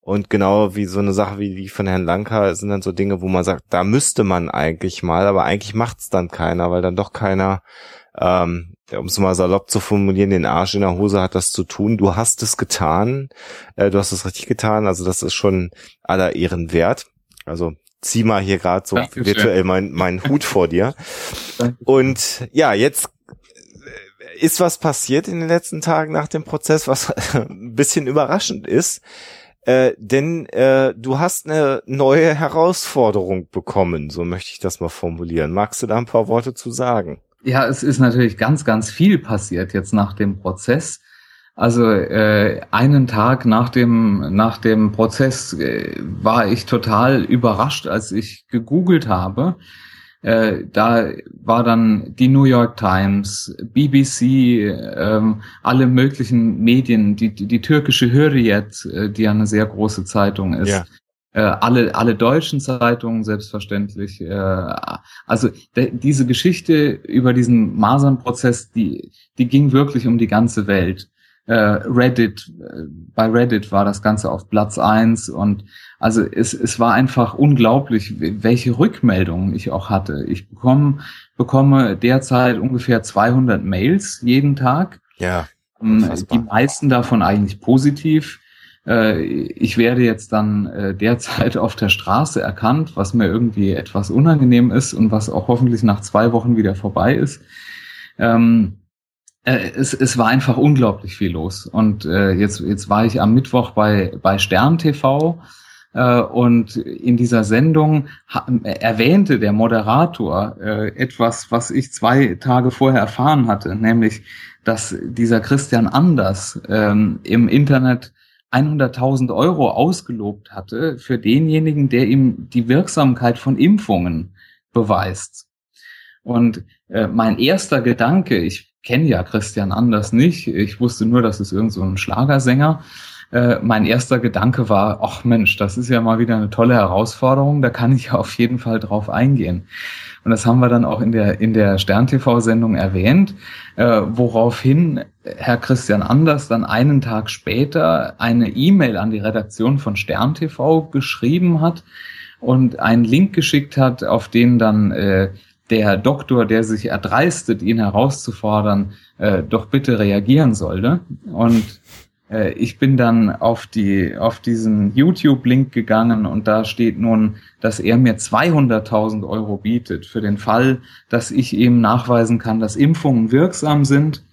und genau wie so eine Sache wie die von Herrn Lanka sind dann so Dinge, wo man sagt, da müsste man eigentlich mal, aber eigentlich macht's dann keiner, weil dann doch keiner ähm, um es mal salopp zu formulieren, den Arsch in der Hose hat das zu tun. Du hast es getan, äh, du hast es richtig getan, also das ist schon aller Ehren wert. Also zieh mal hier gerade so Dankeschön. virtuell meinen mein Hut vor dir. Und ja, jetzt ist was passiert in den letzten Tagen nach dem Prozess, was ein bisschen überraschend ist. Äh, denn äh, du hast eine neue Herausforderung bekommen, so möchte ich das mal formulieren. Magst du da ein paar Worte zu sagen? Ja, es ist natürlich ganz, ganz viel passiert jetzt nach dem Prozess. Also äh, einen Tag nach dem nach dem Prozess äh, war ich total überrascht, als ich gegoogelt habe. Äh, da war dann die New York Times, BBC, ähm, alle möglichen Medien, die, die, die türkische Hürriyet, äh, die ja eine sehr große Zeitung ist, ja. Äh, alle, alle deutschen Zeitungen selbstverständlich. Äh, also de, diese Geschichte über diesen Masern-Prozess, die, die ging wirklich um die ganze Welt. Äh, Reddit, äh, bei Reddit war das Ganze auf Platz eins und also es, es war einfach unglaublich, welche Rückmeldungen ich auch hatte. Ich bekomme, bekomme derzeit ungefähr 200 Mails jeden Tag. Ja. Ähm, die meisten davon eigentlich positiv. Äh, ich werde jetzt dann äh, derzeit auf der Straße erkannt, was mir irgendwie etwas unangenehm ist und was auch hoffentlich nach zwei Wochen wieder vorbei ist. Ähm, äh, es, es war einfach unglaublich viel los. Und jetzt, jetzt war ich am Mittwoch bei, bei Stern TV und in dieser Sendung erwähnte der Moderator etwas, was ich zwei Tage vorher erfahren hatte, nämlich, dass dieser Christian Anders ähm, im Internet 100.000 Euro ausgelobt hatte für denjenigen, der ihm die Wirksamkeit von Impfungen beweist. Und äh, mein erster Gedanke, ich kenne ja Christian Anders nicht, ich wusste nur, dass es irgend so ein Schlagersänger. Äh, mein erster Gedanke war, ach Mensch, das ist ja mal wieder eine tolle Herausforderung, da kann ich ja auf jeden Fall drauf eingehen. Und das haben wir dann auch in der, in der Stern-TV-Sendung erwähnt, äh, woraufhin Herr Christian Anders dann einen Tag später eine E-Mail an die Redaktion von Stern TV geschrieben hat und einen Link geschickt hat, auf den dann äh, der Doktor, der sich erdreistet, ihn herauszufordern, äh, doch bitte reagieren sollte. Und äh, ich bin dann auf die auf diesen YouTube-Link gegangen und da steht nun, dass er mir 200.000 Euro bietet für den Fall, dass ich ihm nachweisen kann, dass Impfungen wirksam sind.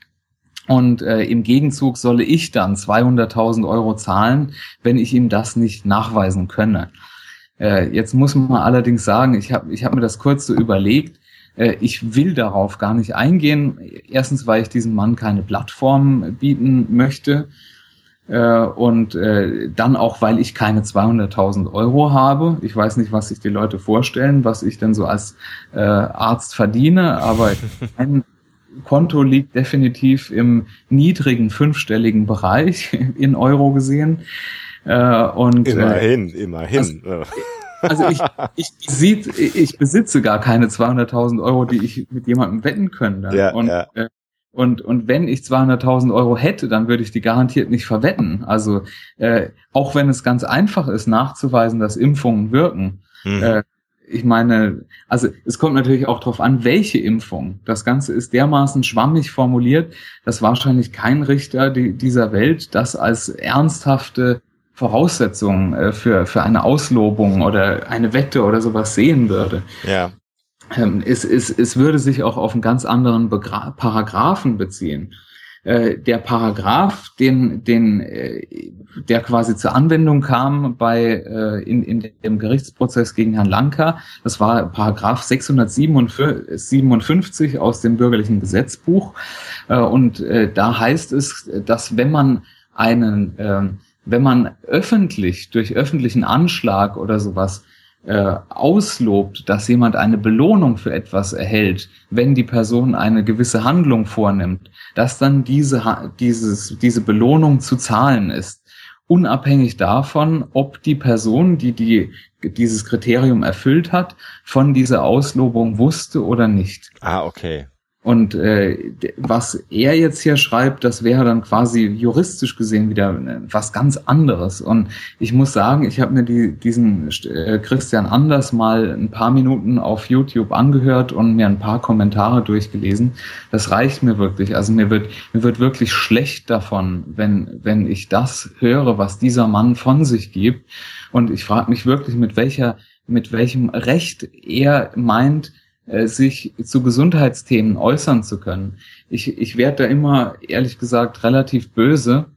Und äh, im Gegenzug solle ich dann 200.000 Euro zahlen, wenn ich ihm das nicht nachweisen könne. Äh, jetzt muss man allerdings sagen, ich habe ich hab mir das kurz so überlegt. Äh, ich will darauf gar nicht eingehen. Erstens, weil ich diesem Mann keine Plattform bieten möchte. Äh, und äh, dann auch, weil ich keine 200.000 Euro habe. Ich weiß nicht, was sich die Leute vorstellen, was ich denn so als äh, Arzt verdiene, aber mein Konto liegt definitiv im niedrigen fünfstelligen Bereich in Euro gesehen. Äh, und, äh, immerhin, immerhin. Also, also ich, ich, sieht, ich besitze gar keine 200.000 Euro, die ich mit jemandem wetten könnte. Ja, und ja. Äh, und, und wenn ich 200.000 Euro hätte, dann würde ich die garantiert nicht verwetten. Also äh, auch wenn es ganz einfach ist, nachzuweisen, dass Impfungen wirken. Mhm. Äh, ich meine, also es kommt natürlich auch darauf an, welche Impfung. Das Ganze ist dermaßen schwammig formuliert, dass wahrscheinlich kein Richter die, dieser Welt das als ernsthafte Voraussetzung äh, für, für eine Auslobung oder eine Wette oder sowas sehen würde. Ja. Ähm, es, es, es würde sich auch auf einen ganz anderen Begra Paragraphen beziehen. Äh, der Paragraph, den, den, äh, der quasi zur Anwendung kam bei äh, in, in dem Gerichtsprozess gegen Herrn Lanka, das war Paragraph 657 aus dem bürgerlichen Gesetzbuch. Äh, und äh, da heißt es, dass wenn man einen, äh, wenn man öffentlich durch öffentlichen Anschlag oder sowas äh, auslobt, dass jemand eine Belohnung für etwas erhält, wenn die Person eine gewisse Handlung vornimmt, dass dann diese, dieses, diese Belohnung zu zahlen ist, unabhängig davon, ob die Person, die, die dieses Kriterium erfüllt hat, von dieser Auslobung wusste oder nicht. Ah, okay. Und äh, was er jetzt hier schreibt, das wäre dann quasi juristisch gesehen wieder äh, was ganz anderes. Und ich muss sagen, ich habe mir die, diesen äh, Christian Anders mal ein paar Minuten auf YouTube angehört und mir ein paar Kommentare durchgelesen. Das reicht mir wirklich. Also mir wird mir wird wirklich schlecht davon, wenn wenn ich das höre, was dieser Mann von sich gibt. Und ich frage mich wirklich, mit welcher mit welchem Recht er meint, sich zu Gesundheitsthemen äußern zu können. Ich, ich werde da immer, ehrlich gesagt, relativ böse,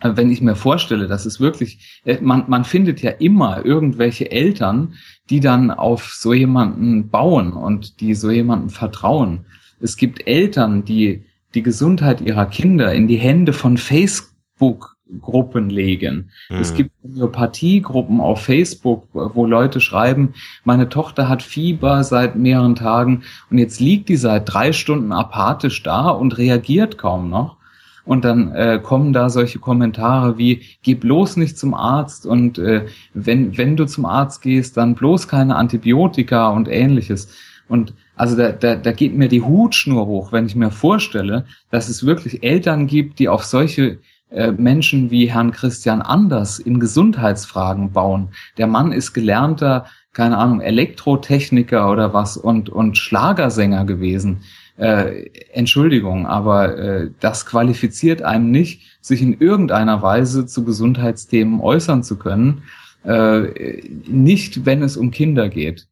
äh, wenn ich mir vorstelle, dass es wirklich, äh, man, man findet ja immer irgendwelche Eltern, die dann auf so jemanden bauen und die so jemanden vertrauen. Es gibt Eltern, die die Gesundheit ihrer Kinder in die Hände von Facebook Gruppen legen. Mhm. Es gibt Homöopathiegruppen auf Facebook, wo Leute schreiben, meine Tochter hat Fieber seit mehreren Tagen und jetzt liegt die seit drei Stunden apathisch da und reagiert kaum noch. Und dann äh, kommen da solche Kommentare wie, geh bloß nicht zum Arzt und äh, wenn, wenn du zum Arzt gehst, dann bloß keine Antibiotika und ähnliches. Und also da, da, da geht mir die Hutschnur hoch, wenn ich mir vorstelle, dass es wirklich Eltern gibt, die auf solche Menschen wie Herrn Christian Anders in Gesundheitsfragen bauen. Der Mann ist gelernter, keine Ahnung, Elektrotechniker oder was und, und Schlagersänger gewesen. Äh, Entschuldigung, aber äh, das qualifiziert einem nicht, sich in irgendeiner Weise zu Gesundheitsthemen äußern zu können. Äh, nicht, wenn es um Kinder geht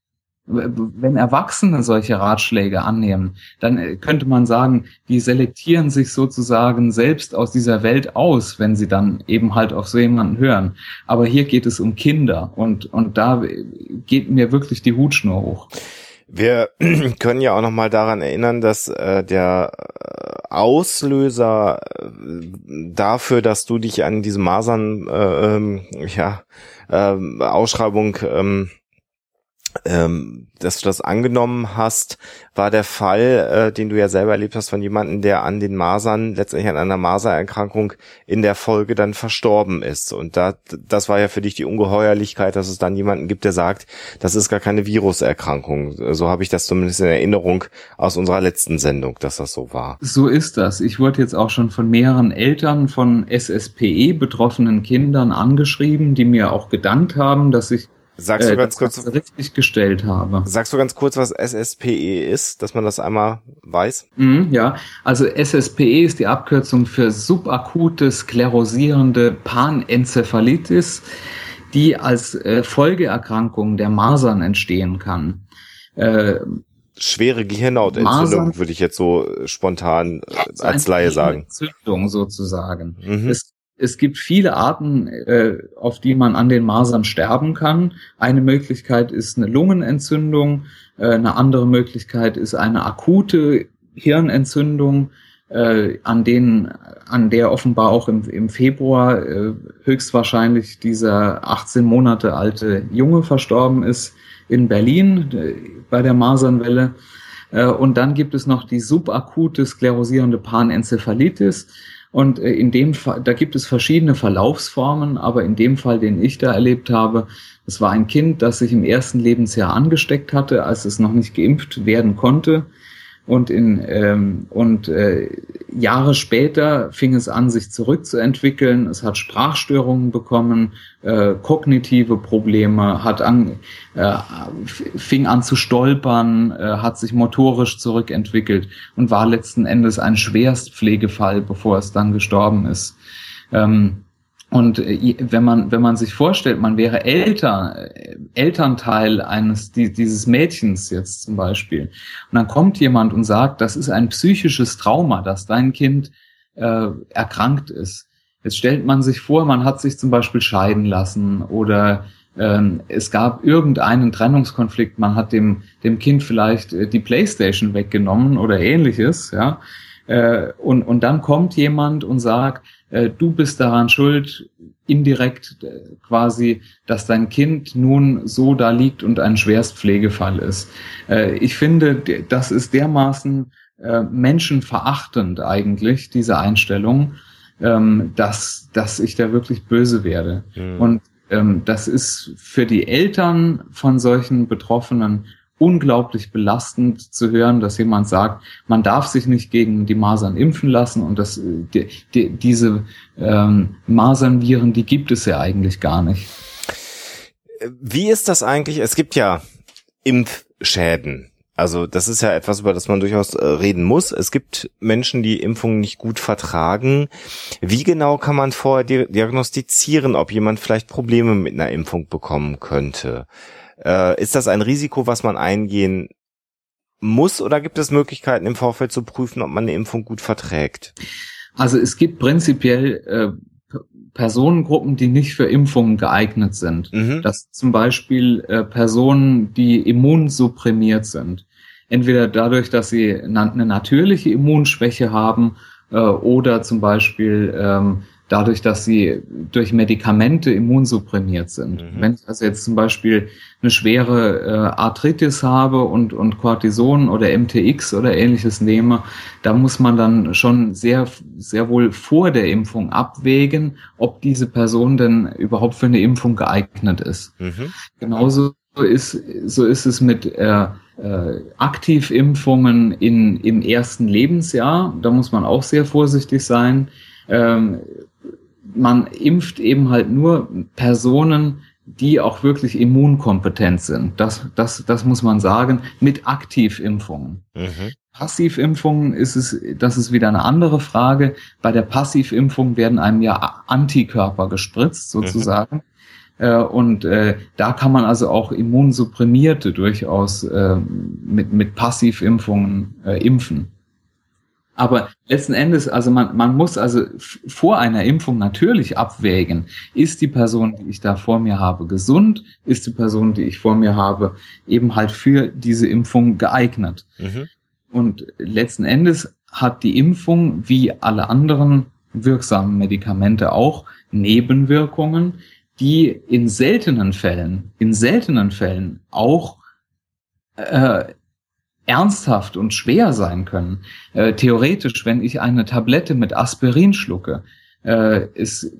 wenn Erwachsene solche Ratschläge annehmen, dann äh, könnte man sagen, die selektieren sich sozusagen selbst aus dieser Welt aus, wenn sie dann eben halt auf so jemanden hören. Aber hier geht es um Kinder und, und da geht mir wirklich die Hutschnur hoch. Wir können ja auch noch mal daran erinnern, dass äh, der äh, Auslöser äh, dafür, dass du dich an diese Masern äh, ähm, ja, äh, Ausschreibung ähm, ähm, dass du das angenommen hast, war der Fall, äh, den du ja selber erlebt hast von jemandem, der an den Masern, letztendlich an einer Masererkrankung in der Folge dann verstorben ist. Und da, das war ja für dich die Ungeheuerlichkeit, dass es dann jemanden gibt, der sagt, das ist gar keine Viruserkrankung. So habe ich das zumindest in Erinnerung aus unserer letzten Sendung, dass das so war. So ist das. Ich wurde jetzt auch schon von mehreren Eltern von SSPE betroffenen Kindern angeschrieben, die mir auch gedankt haben, dass ich Sagst du äh, ganz kurz, richtig gestellt habe. Sagst du ganz kurz, was SSPE ist, dass man das einmal weiß? Mhm, ja, also SSPE ist die Abkürzung für subakute sklerosierende Panenzephalitis, die als äh, Folgeerkrankung der Masern entstehen kann. Äh, Schwere Gehirnhautentzündung würde ich jetzt so spontan äh, als Laie sagen. Entzündung sozusagen. Mhm. Es es gibt viele Arten, äh, auf die man an den Masern sterben kann. Eine Möglichkeit ist eine Lungenentzündung, äh, eine andere Möglichkeit ist eine akute Hirnentzündung, äh, an denen, an der offenbar auch im, im Februar äh, höchstwahrscheinlich dieser 18 Monate alte Junge verstorben ist in Berlin äh, bei der Masernwelle. Äh, und dann gibt es noch die subakute sklerosierende Panenzephalitis. Und äh, in dem Fall, da gibt es verschiedene Verlaufsformen, aber in dem Fall, den ich da erlebt habe, es war ein Kind, das sich im ersten Lebensjahr angesteckt hatte, als es noch nicht geimpft werden konnte und in ähm, und äh, Jahre später fing es an, sich zurückzuentwickeln. Es hat Sprachstörungen bekommen, äh, kognitive Probleme, hat an, äh, fing an zu stolpern, äh, hat sich motorisch zurückentwickelt und war letzten Endes ein Schwerstpflegefall, bevor es dann gestorben ist. Ähm, Und äh, wenn man, wenn man sich vorstellt, man wäre Eltern, äh, Elternteil eines, dieses Mädchens jetzt zum Beispiel, und dann kommt jemand und sagt, das ist ein psychisches Trauma, dass dein Kind äh, erkrankt ist. Jetzt stellt man sich vor, man hat sich zum Beispiel scheiden lassen oder ähm, es gab irgendeinen Trennungskonflikt, man hat dem, dem Kind vielleicht äh, die Playstation weggenommen oder ähnliches, ja. Äh, und, und dann kommt jemand und sagt, äh, du bist daran schuld, indirekt äh, quasi, dass dein Kind nun so da liegt und ein Schwerstpflegefall ist. Äh, ich finde, das ist dermaßen menschenverachtend eigentlich, diese Einstellung, ähm, dass, dass ich da wirklich böse werde. Mhm. Und ähm, das ist für die Eltern von solchen Betroffenen unglaublich belastend zu hören, dass jemand sagt, man darf sich nicht gegen die Masern impfen lassen und dass die, die, diese ähm, Masernviren, die gibt es ja eigentlich gar nicht. Wie ist das eigentlich? Es gibt ja Impfschäden. Also das ist ja etwas, über das man durchaus äh, reden muss. Es gibt Menschen, die Impfungen nicht gut vertragen. Wie genau kann man vorher diagnostizieren, ob jemand vielleicht Probleme mit einer Impfung bekommen könnte? Äh, ist das ein Risiko, was man eingehen muss oder gibt es Möglichkeiten im Vorfeld zu prüfen, ob man eine Impfung gut verträgt? Also es gibt prinzipiell äh, Personengruppen, die nicht für Impfungen geeignet sind. Mhm. Das zum Beispiel äh, Personen, die immunsupprimiert sind. Entweder dadurch, dass sie eine natürliche Immunschwäche haben äh, oder zum Beispiel ähm, dadurch, dass sie durch Medikamente immunsupprimiert sind. Mhm. Wenn ich also jetzt zum Beispiel eine schwere äh, Arthritis habe und, und Cortison oder MTX oder ähnliches nehme, da muss man dann schon sehr, sehr wohl vor der Impfung abwägen, ob diese Person denn überhaupt für eine Impfung geeignet ist. Mhm. Genauso ist, so ist es mit äh, äh, Aktivimpfungen in, im ersten Lebensjahr. Da muss man auch sehr vorsichtig sein. Ähm, man impft eben halt nur Personen, die auch wirklich immunkompetent sind. Das, das, das muss man sagen, mit Aktivimpfungen. Mhm. Passivimpfungen ist es, das ist wieder eine andere Frage. Bei der Passivimpfung werden einem ja Antikörper gespritzt, sozusagen. Mhm. Äh, und äh, da kann man also auch Immunsupprimierte durchaus äh, mit, mit Passivimpfungen äh, impfen. Aber letzten Endes, also man, man muss also vor einer Impfung natürlich abwägen, ist die Person, die ich da vor mir habe, gesund? Ist die Person, die ich vor mir habe, eben halt für diese Impfung geeignet? Mhm. Und letzten Endes hat die Impfung, wie alle anderen wirksamen Medikamente auch, Nebenwirkungen, die in seltenen Fällen, in seltenen Fällen auch äh, ernsthaft und schwer sein können. Äh, theoretisch, wenn ich eine Tablette mit Aspirin schlucke, äh, ist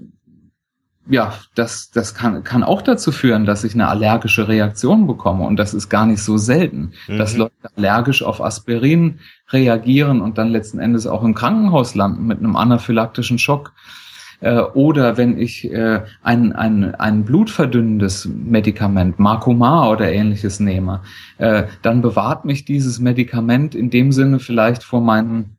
ja, das, das kann, kann auch dazu führen, dass ich eine allergische Reaktion bekomme. Und das ist gar nicht so selten, mhm. dass Leute allergisch auf Aspirin reagieren und dann letzten Endes auch im Krankenhaus landen mit einem anaphylaktischen Schock. Äh, oder wenn ich äh, ein, ein, ein blutverdünnendes Medikament, Marcomar oder ähnliches nehme, äh, dann bewahrt mich dieses Medikament in dem Sinne vielleicht vor meinem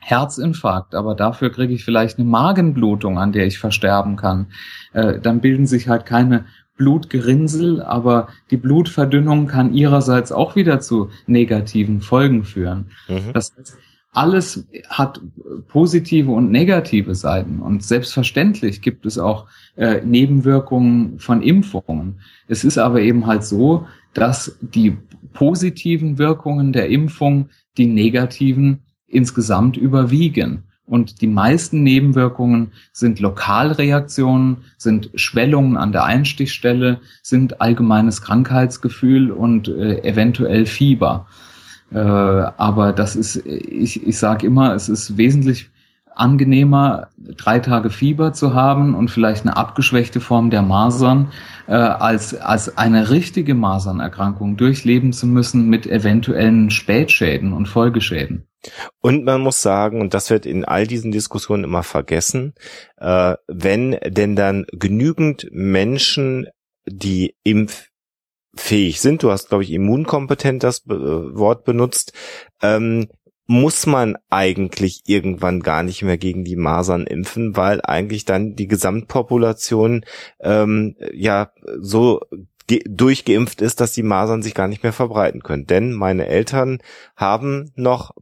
Herzinfarkt, aber dafür kriege ich vielleicht eine Magenblutung, an der ich versterben kann. Äh, dann bilden sich halt keine Blutgerinnsel, aber die Blutverdünnung kann ihrerseits auch wieder zu negativen Folgen führen. Mhm. Das heißt, alles hat positive und negative Seiten und selbstverständlich gibt es auch äh, Nebenwirkungen von Impfungen. Es ist aber eben halt so, dass die positiven Wirkungen der Impfung die negativen insgesamt überwiegen. Und die meisten Nebenwirkungen sind Lokalreaktionen, sind Schwellungen an der Einstichstelle, sind allgemeines Krankheitsgefühl und äh, eventuell Fieber. Äh, aber das ist, ich, ich sage immer, es ist wesentlich angenehmer, drei Tage Fieber zu haben und vielleicht eine abgeschwächte Form der Masern, äh, als, als eine richtige Masernerkrankung durchleben zu müssen mit eventuellen Spätschäden und Folgeschäden. Und man muss sagen, und das wird in all diesen Diskussionen immer vergessen, äh, wenn denn dann genügend Menschen die Impf fähig sind, du hast, glaube ich, immunkompetent das äh, Wort benutzt, ähm, muss man eigentlich irgendwann gar nicht mehr gegen die Masern impfen, weil eigentlich dann die Gesamtpopulation ähm, ja so durchgeimpft ist, dass die Masern sich gar nicht mehr verbreiten können. Denn meine Eltern haben noch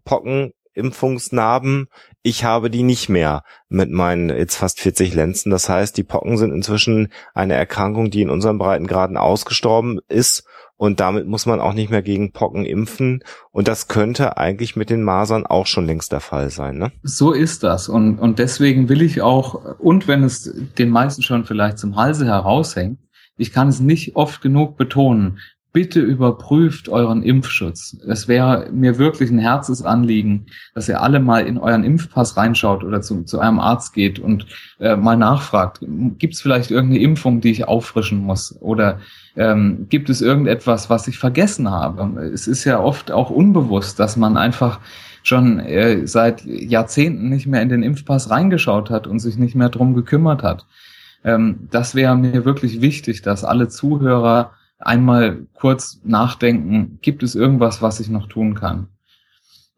Pockenimpfungsnarben. Ich habe die nicht mehr mit meinen jetzt fast 40 Lenzen. Das heißt, die Pocken sind inzwischen eine Erkrankung, die in unseren Breitengraden ausgestorben ist und damit muss man auch nicht mehr gegen Pocken impfen. Und das könnte eigentlich mit den Masern auch schon längst der Fall sein. Ne? So ist das. Und, und deswegen will ich auch, und wenn es den meisten schon vielleicht zum Halse heraushängt, ich kann es nicht oft genug betonen, bitte überprüft euren Impfschutz. Es wäre mir wirklich ein Herzensanliegen, dass ihr alle mal in euren Impfpass reinschaut oder zu, zu einem Arzt geht und äh, mal nachfragt, gibt es vielleicht irgendeine Impfung, die ich auffrischen muss? Oder ähm, gibt es irgendetwas, was ich vergessen habe? Es ist ja oft auch unbewusst, dass man einfach schon äh, seit Jahrzehnten nicht mehr in den Impfpass reingeschaut hat und sich nicht mehr drum gekümmert hat. Ähm, das wäre mir wirklich wichtig, dass alle Zuhörer einmal kurz nachdenken, gibt es irgendwas, was ich noch tun kann?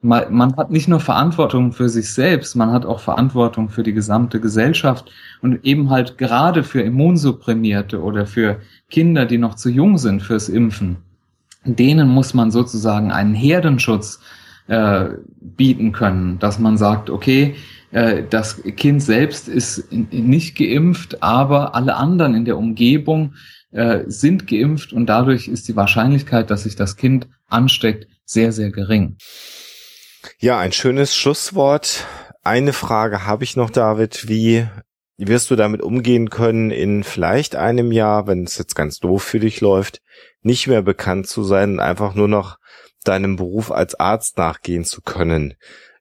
Man, man hat nicht nur Verantwortung für sich selbst, man hat auch Verantwortung für die gesamte Gesellschaft und eben halt gerade für Immunsupprimierte oder für Kinder, die noch zu jung sind fürs Impfen. Denen muss man sozusagen einen Herdenschutz äh, bieten können, dass man sagt, okay, äh, das Kind selbst ist nicht geimpft, aber alle anderen in der Umgebung äh, sind geimpft und dadurch ist die Wahrscheinlichkeit, dass sich das Kind ansteckt, sehr, sehr gering. Ja, ein schönes Schlusswort. Eine Frage habe ich noch, David. Wie wirst du damit umgehen können, in vielleicht einem Jahr, wenn es jetzt ganz doof für dich läuft, nicht mehr bekannt zu sein und einfach nur noch deinem Beruf als Arzt nachgehen zu können?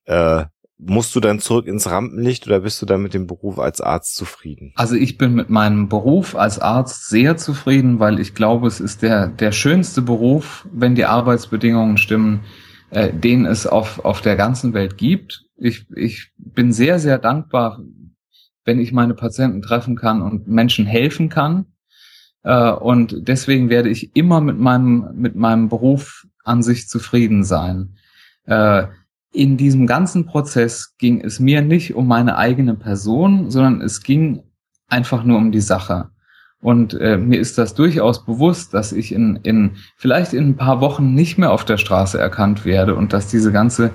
Äh, musst du dann zurück ins Rampenlicht oder bist du dann mit dem Beruf als Arzt zufrieden? Also ich bin mit meinem Beruf als Arzt sehr zufrieden, weil ich glaube, es ist der, der schönste Beruf, wenn die Arbeitsbedingungen stimmen, äh, den es auf, auf der ganzen Welt gibt. Ich, ich bin sehr, sehr dankbar, wenn ich meine Patienten treffen kann und Menschen helfen kann. Äh, und deswegen werde ich immer mit meinem, mit meinem Beruf an sich zufrieden sein. Äh, in diesem ganzen Prozess ging es mir nicht um meine eigene Person, sondern es ging einfach nur um die Sache. Und äh, mir ist das durchaus bewusst, dass ich in, in vielleicht in ein paar Wochen nicht mehr auf der Straße erkannt werde und dass diese ganze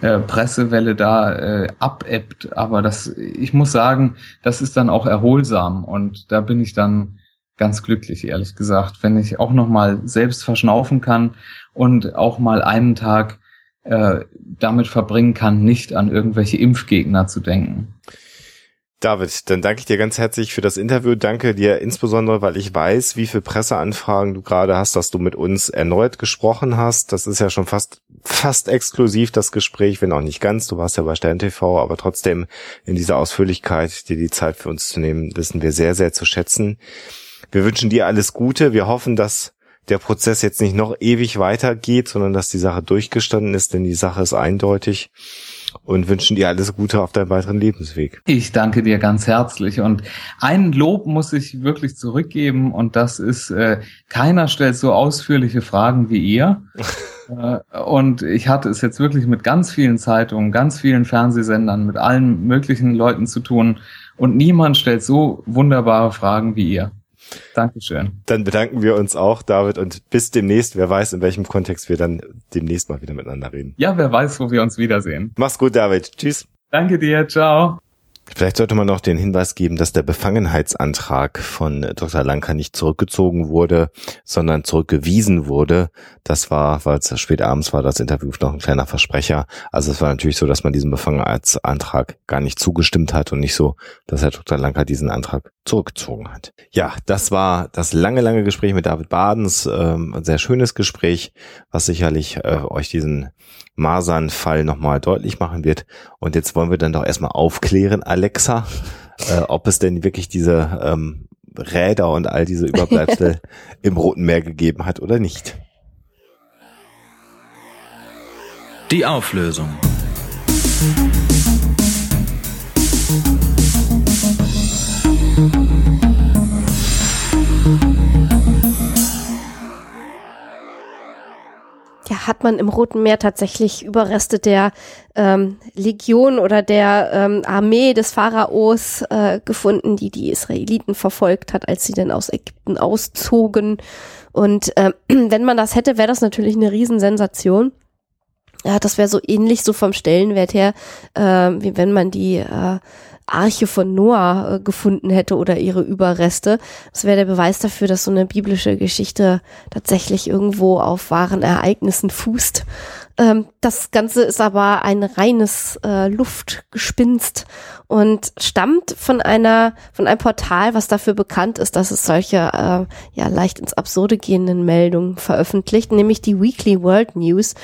äh, Pressewelle da äh, abebbt. Aber das, ich muss sagen, das ist dann auch erholsam und da bin ich dann ganz glücklich, ehrlich gesagt, wenn ich auch noch mal selbst verschnaufen kann und auch mal einen Tag äh, damit verbringen kann, nicht an irgendwelche Impfgegner zu denken. David, dann danke ich dir ganz herzlich für das Interview. Danke dir insbesondere, weil ich weiß, wie viel Presseanfragen du gerade hast, dass du mit uns erneut gesprochen hast. Das ist ja schon fast, fast exklusiv das Gespräch, wenn auch nicht ganz. Du warst ja bei Stern TV, aber trotzdem in dieser Ausführlichkeit, dir die Zeit für uns zu nehmen, wissen wir sehr, sehr zu schätzen. Wir wünschen dir alles Gute. Wir hoffen, dass der Prozess jetzt nicht noch ewig weitergeht, sondern dass die Sache durchgestanden ist, denn die Sache ist eindeutig und wünschen dir alles Gute auf deinem weiteren Lebensweg. Ich danke dir ganz herzlich und ein Lob muss ich wirklich zurückgeben und das ist, äh, keiner stellt so ausführliche Fragen wie ihr. äh, und ich hatte es jetzt wirklich mit ganz vielen Zeitungen, ganz vielen Fernsehsendern, mit allen möglichen Leuten zu tun und niemand stellt so wunderbare Fragen wie ihr. Dankeschön. Dann bedanken wir uns auch, David, und bis demnächst. Wer weiß, in welchem Kontext wir dann demnächst mal wieder miteinander reden. Ja, wer weiß, wo wir uns wiedersehen. Mach's gut, David. Tschüss. Danke dir. Ciao. Vielleicht sollte man noch den Hinweis geben, dass der Befangenheitsantrag von Dr. Lanka nicht zurückgezogen wurde, sondern zurückgewiesen wurde. Das war, weil es spät abends war, das Interview noch ein kleiner Versprecher. Also es war natürlich so, dass man diesem Befangenheitsantrag gar nicht zugestimmt hat und nicht so, dass Herr Dr. Lanka diesen Antrag zurückgezogen hat. Ja, das war das lange, lange Gespräch mit David Badens. Ähm, ein sehr schönes Gespräch, was sicherlich äh, euch diesen Masern-Fall nochmal deutlich machen wird. Und jetzt wollen wir dann doch erstmal aufklären, Alexa, äh, ob es denn wirklich diese ähm, Räder und all diese Überbleibsel im Roten Meer gegeben hat oder nicht. Die Auflösung. Hat man im Roten Meer tatsächlich Überreste der ähm, Legion oder der ähm, Armee des Pharaos äh, gefunden, die die Israeliten verfolgt hat, als sie denn aus Ägypten auszogen. Und äh, wenn man das hätte, wäre das natürlich eine Riesensensation. Ja, das wäre so ähnlich so vom Stellenwert her, äh, wie wenn man die äh, Arche von Noah äh, gefunden hätte oder ihre Überreste. Das wäre der Beweis dafür, dass so eine biblische Geschichte tatsächlich irgendwo auf wahren Ereignissen fußt. Ähm, das Ganze ist aber ein reines äh, Luftgespinst und stammt von einer von einem Portal, was dafür bekannt ist, dass es solche äh, ja leicht ins Absurde gehenden Meldungen veröffentlicht, nämlich die Weekly World News.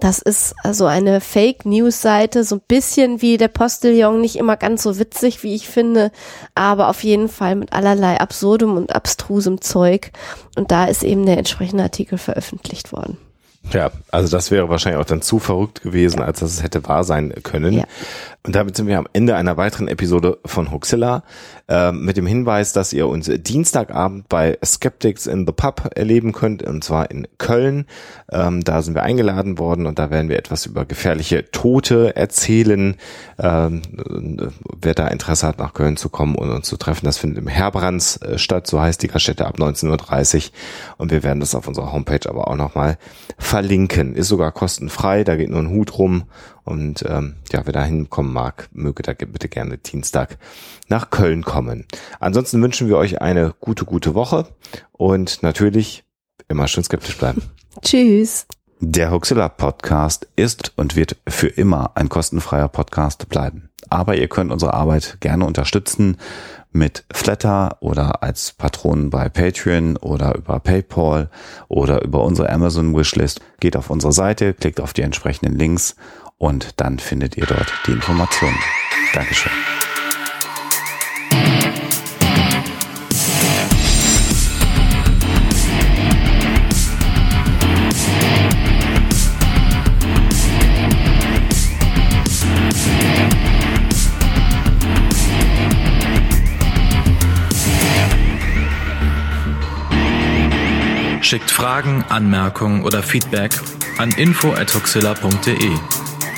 Das ist also eine Fake News Seite, so ein bisschen wie der Postillon, nicht immer ganz so witzig, wie ich finde, aber auf jeden Fall mit allerlei absurdem und abstrusem Zeug. Und da ist eben der entsprechende Artikel veröffentlicht worden. Ja, also das wäre wahrscheinlich auch dann zu verrückt gewesen, als dass es hätte wahr sein können. Ja. Und damit sind wir am Ende einer weiteren Episode von Hoaxilla äh, mit dem Hinweis, dass ihr uns Dienstagabend bei Skeptics in the Pub erleben könnt, und zwar in Köln. Ähm, da sind wir eingeladen worden und da werden wir etwas über gefährliche Tote erzählen. Ähm, wer da Interesse hat, nach Köln zu kommen und uns zu treffen, das findet im Herbrands äh, statt, so heißt die Gaststätte ab 19.30 Uhr. Und wir werden das auf unserer Homepage aber auch nochmal verlinken. Ist sogar kostenfrei, da geht nur ein Hut rum und ähm, ja, wer da hinkommen mag, möge da bitte gerne Dienstag nach Köln kommen. Ansonsten wünschen wir euch eine gute, gute Woche und natürlich immer schön skeptisch bleiben. Tschüss. Der Huxilla Podcast ist und wird für immer ein kostenfreier Podcast bleiben. Aber ihr könnt unsere Arbeit gerne unterstützen mit Flatter oder als Patronen bei Patreon oder über PayPal oder über unsere Amazon Wishlist. Geht auf unsere Seite, klickt auf die entsprechenden Links und dann findet ihr dort die Informationen. Dankeschön. Schickt Fragen, Anmerkungen oder Feedback an info@huxilla.de.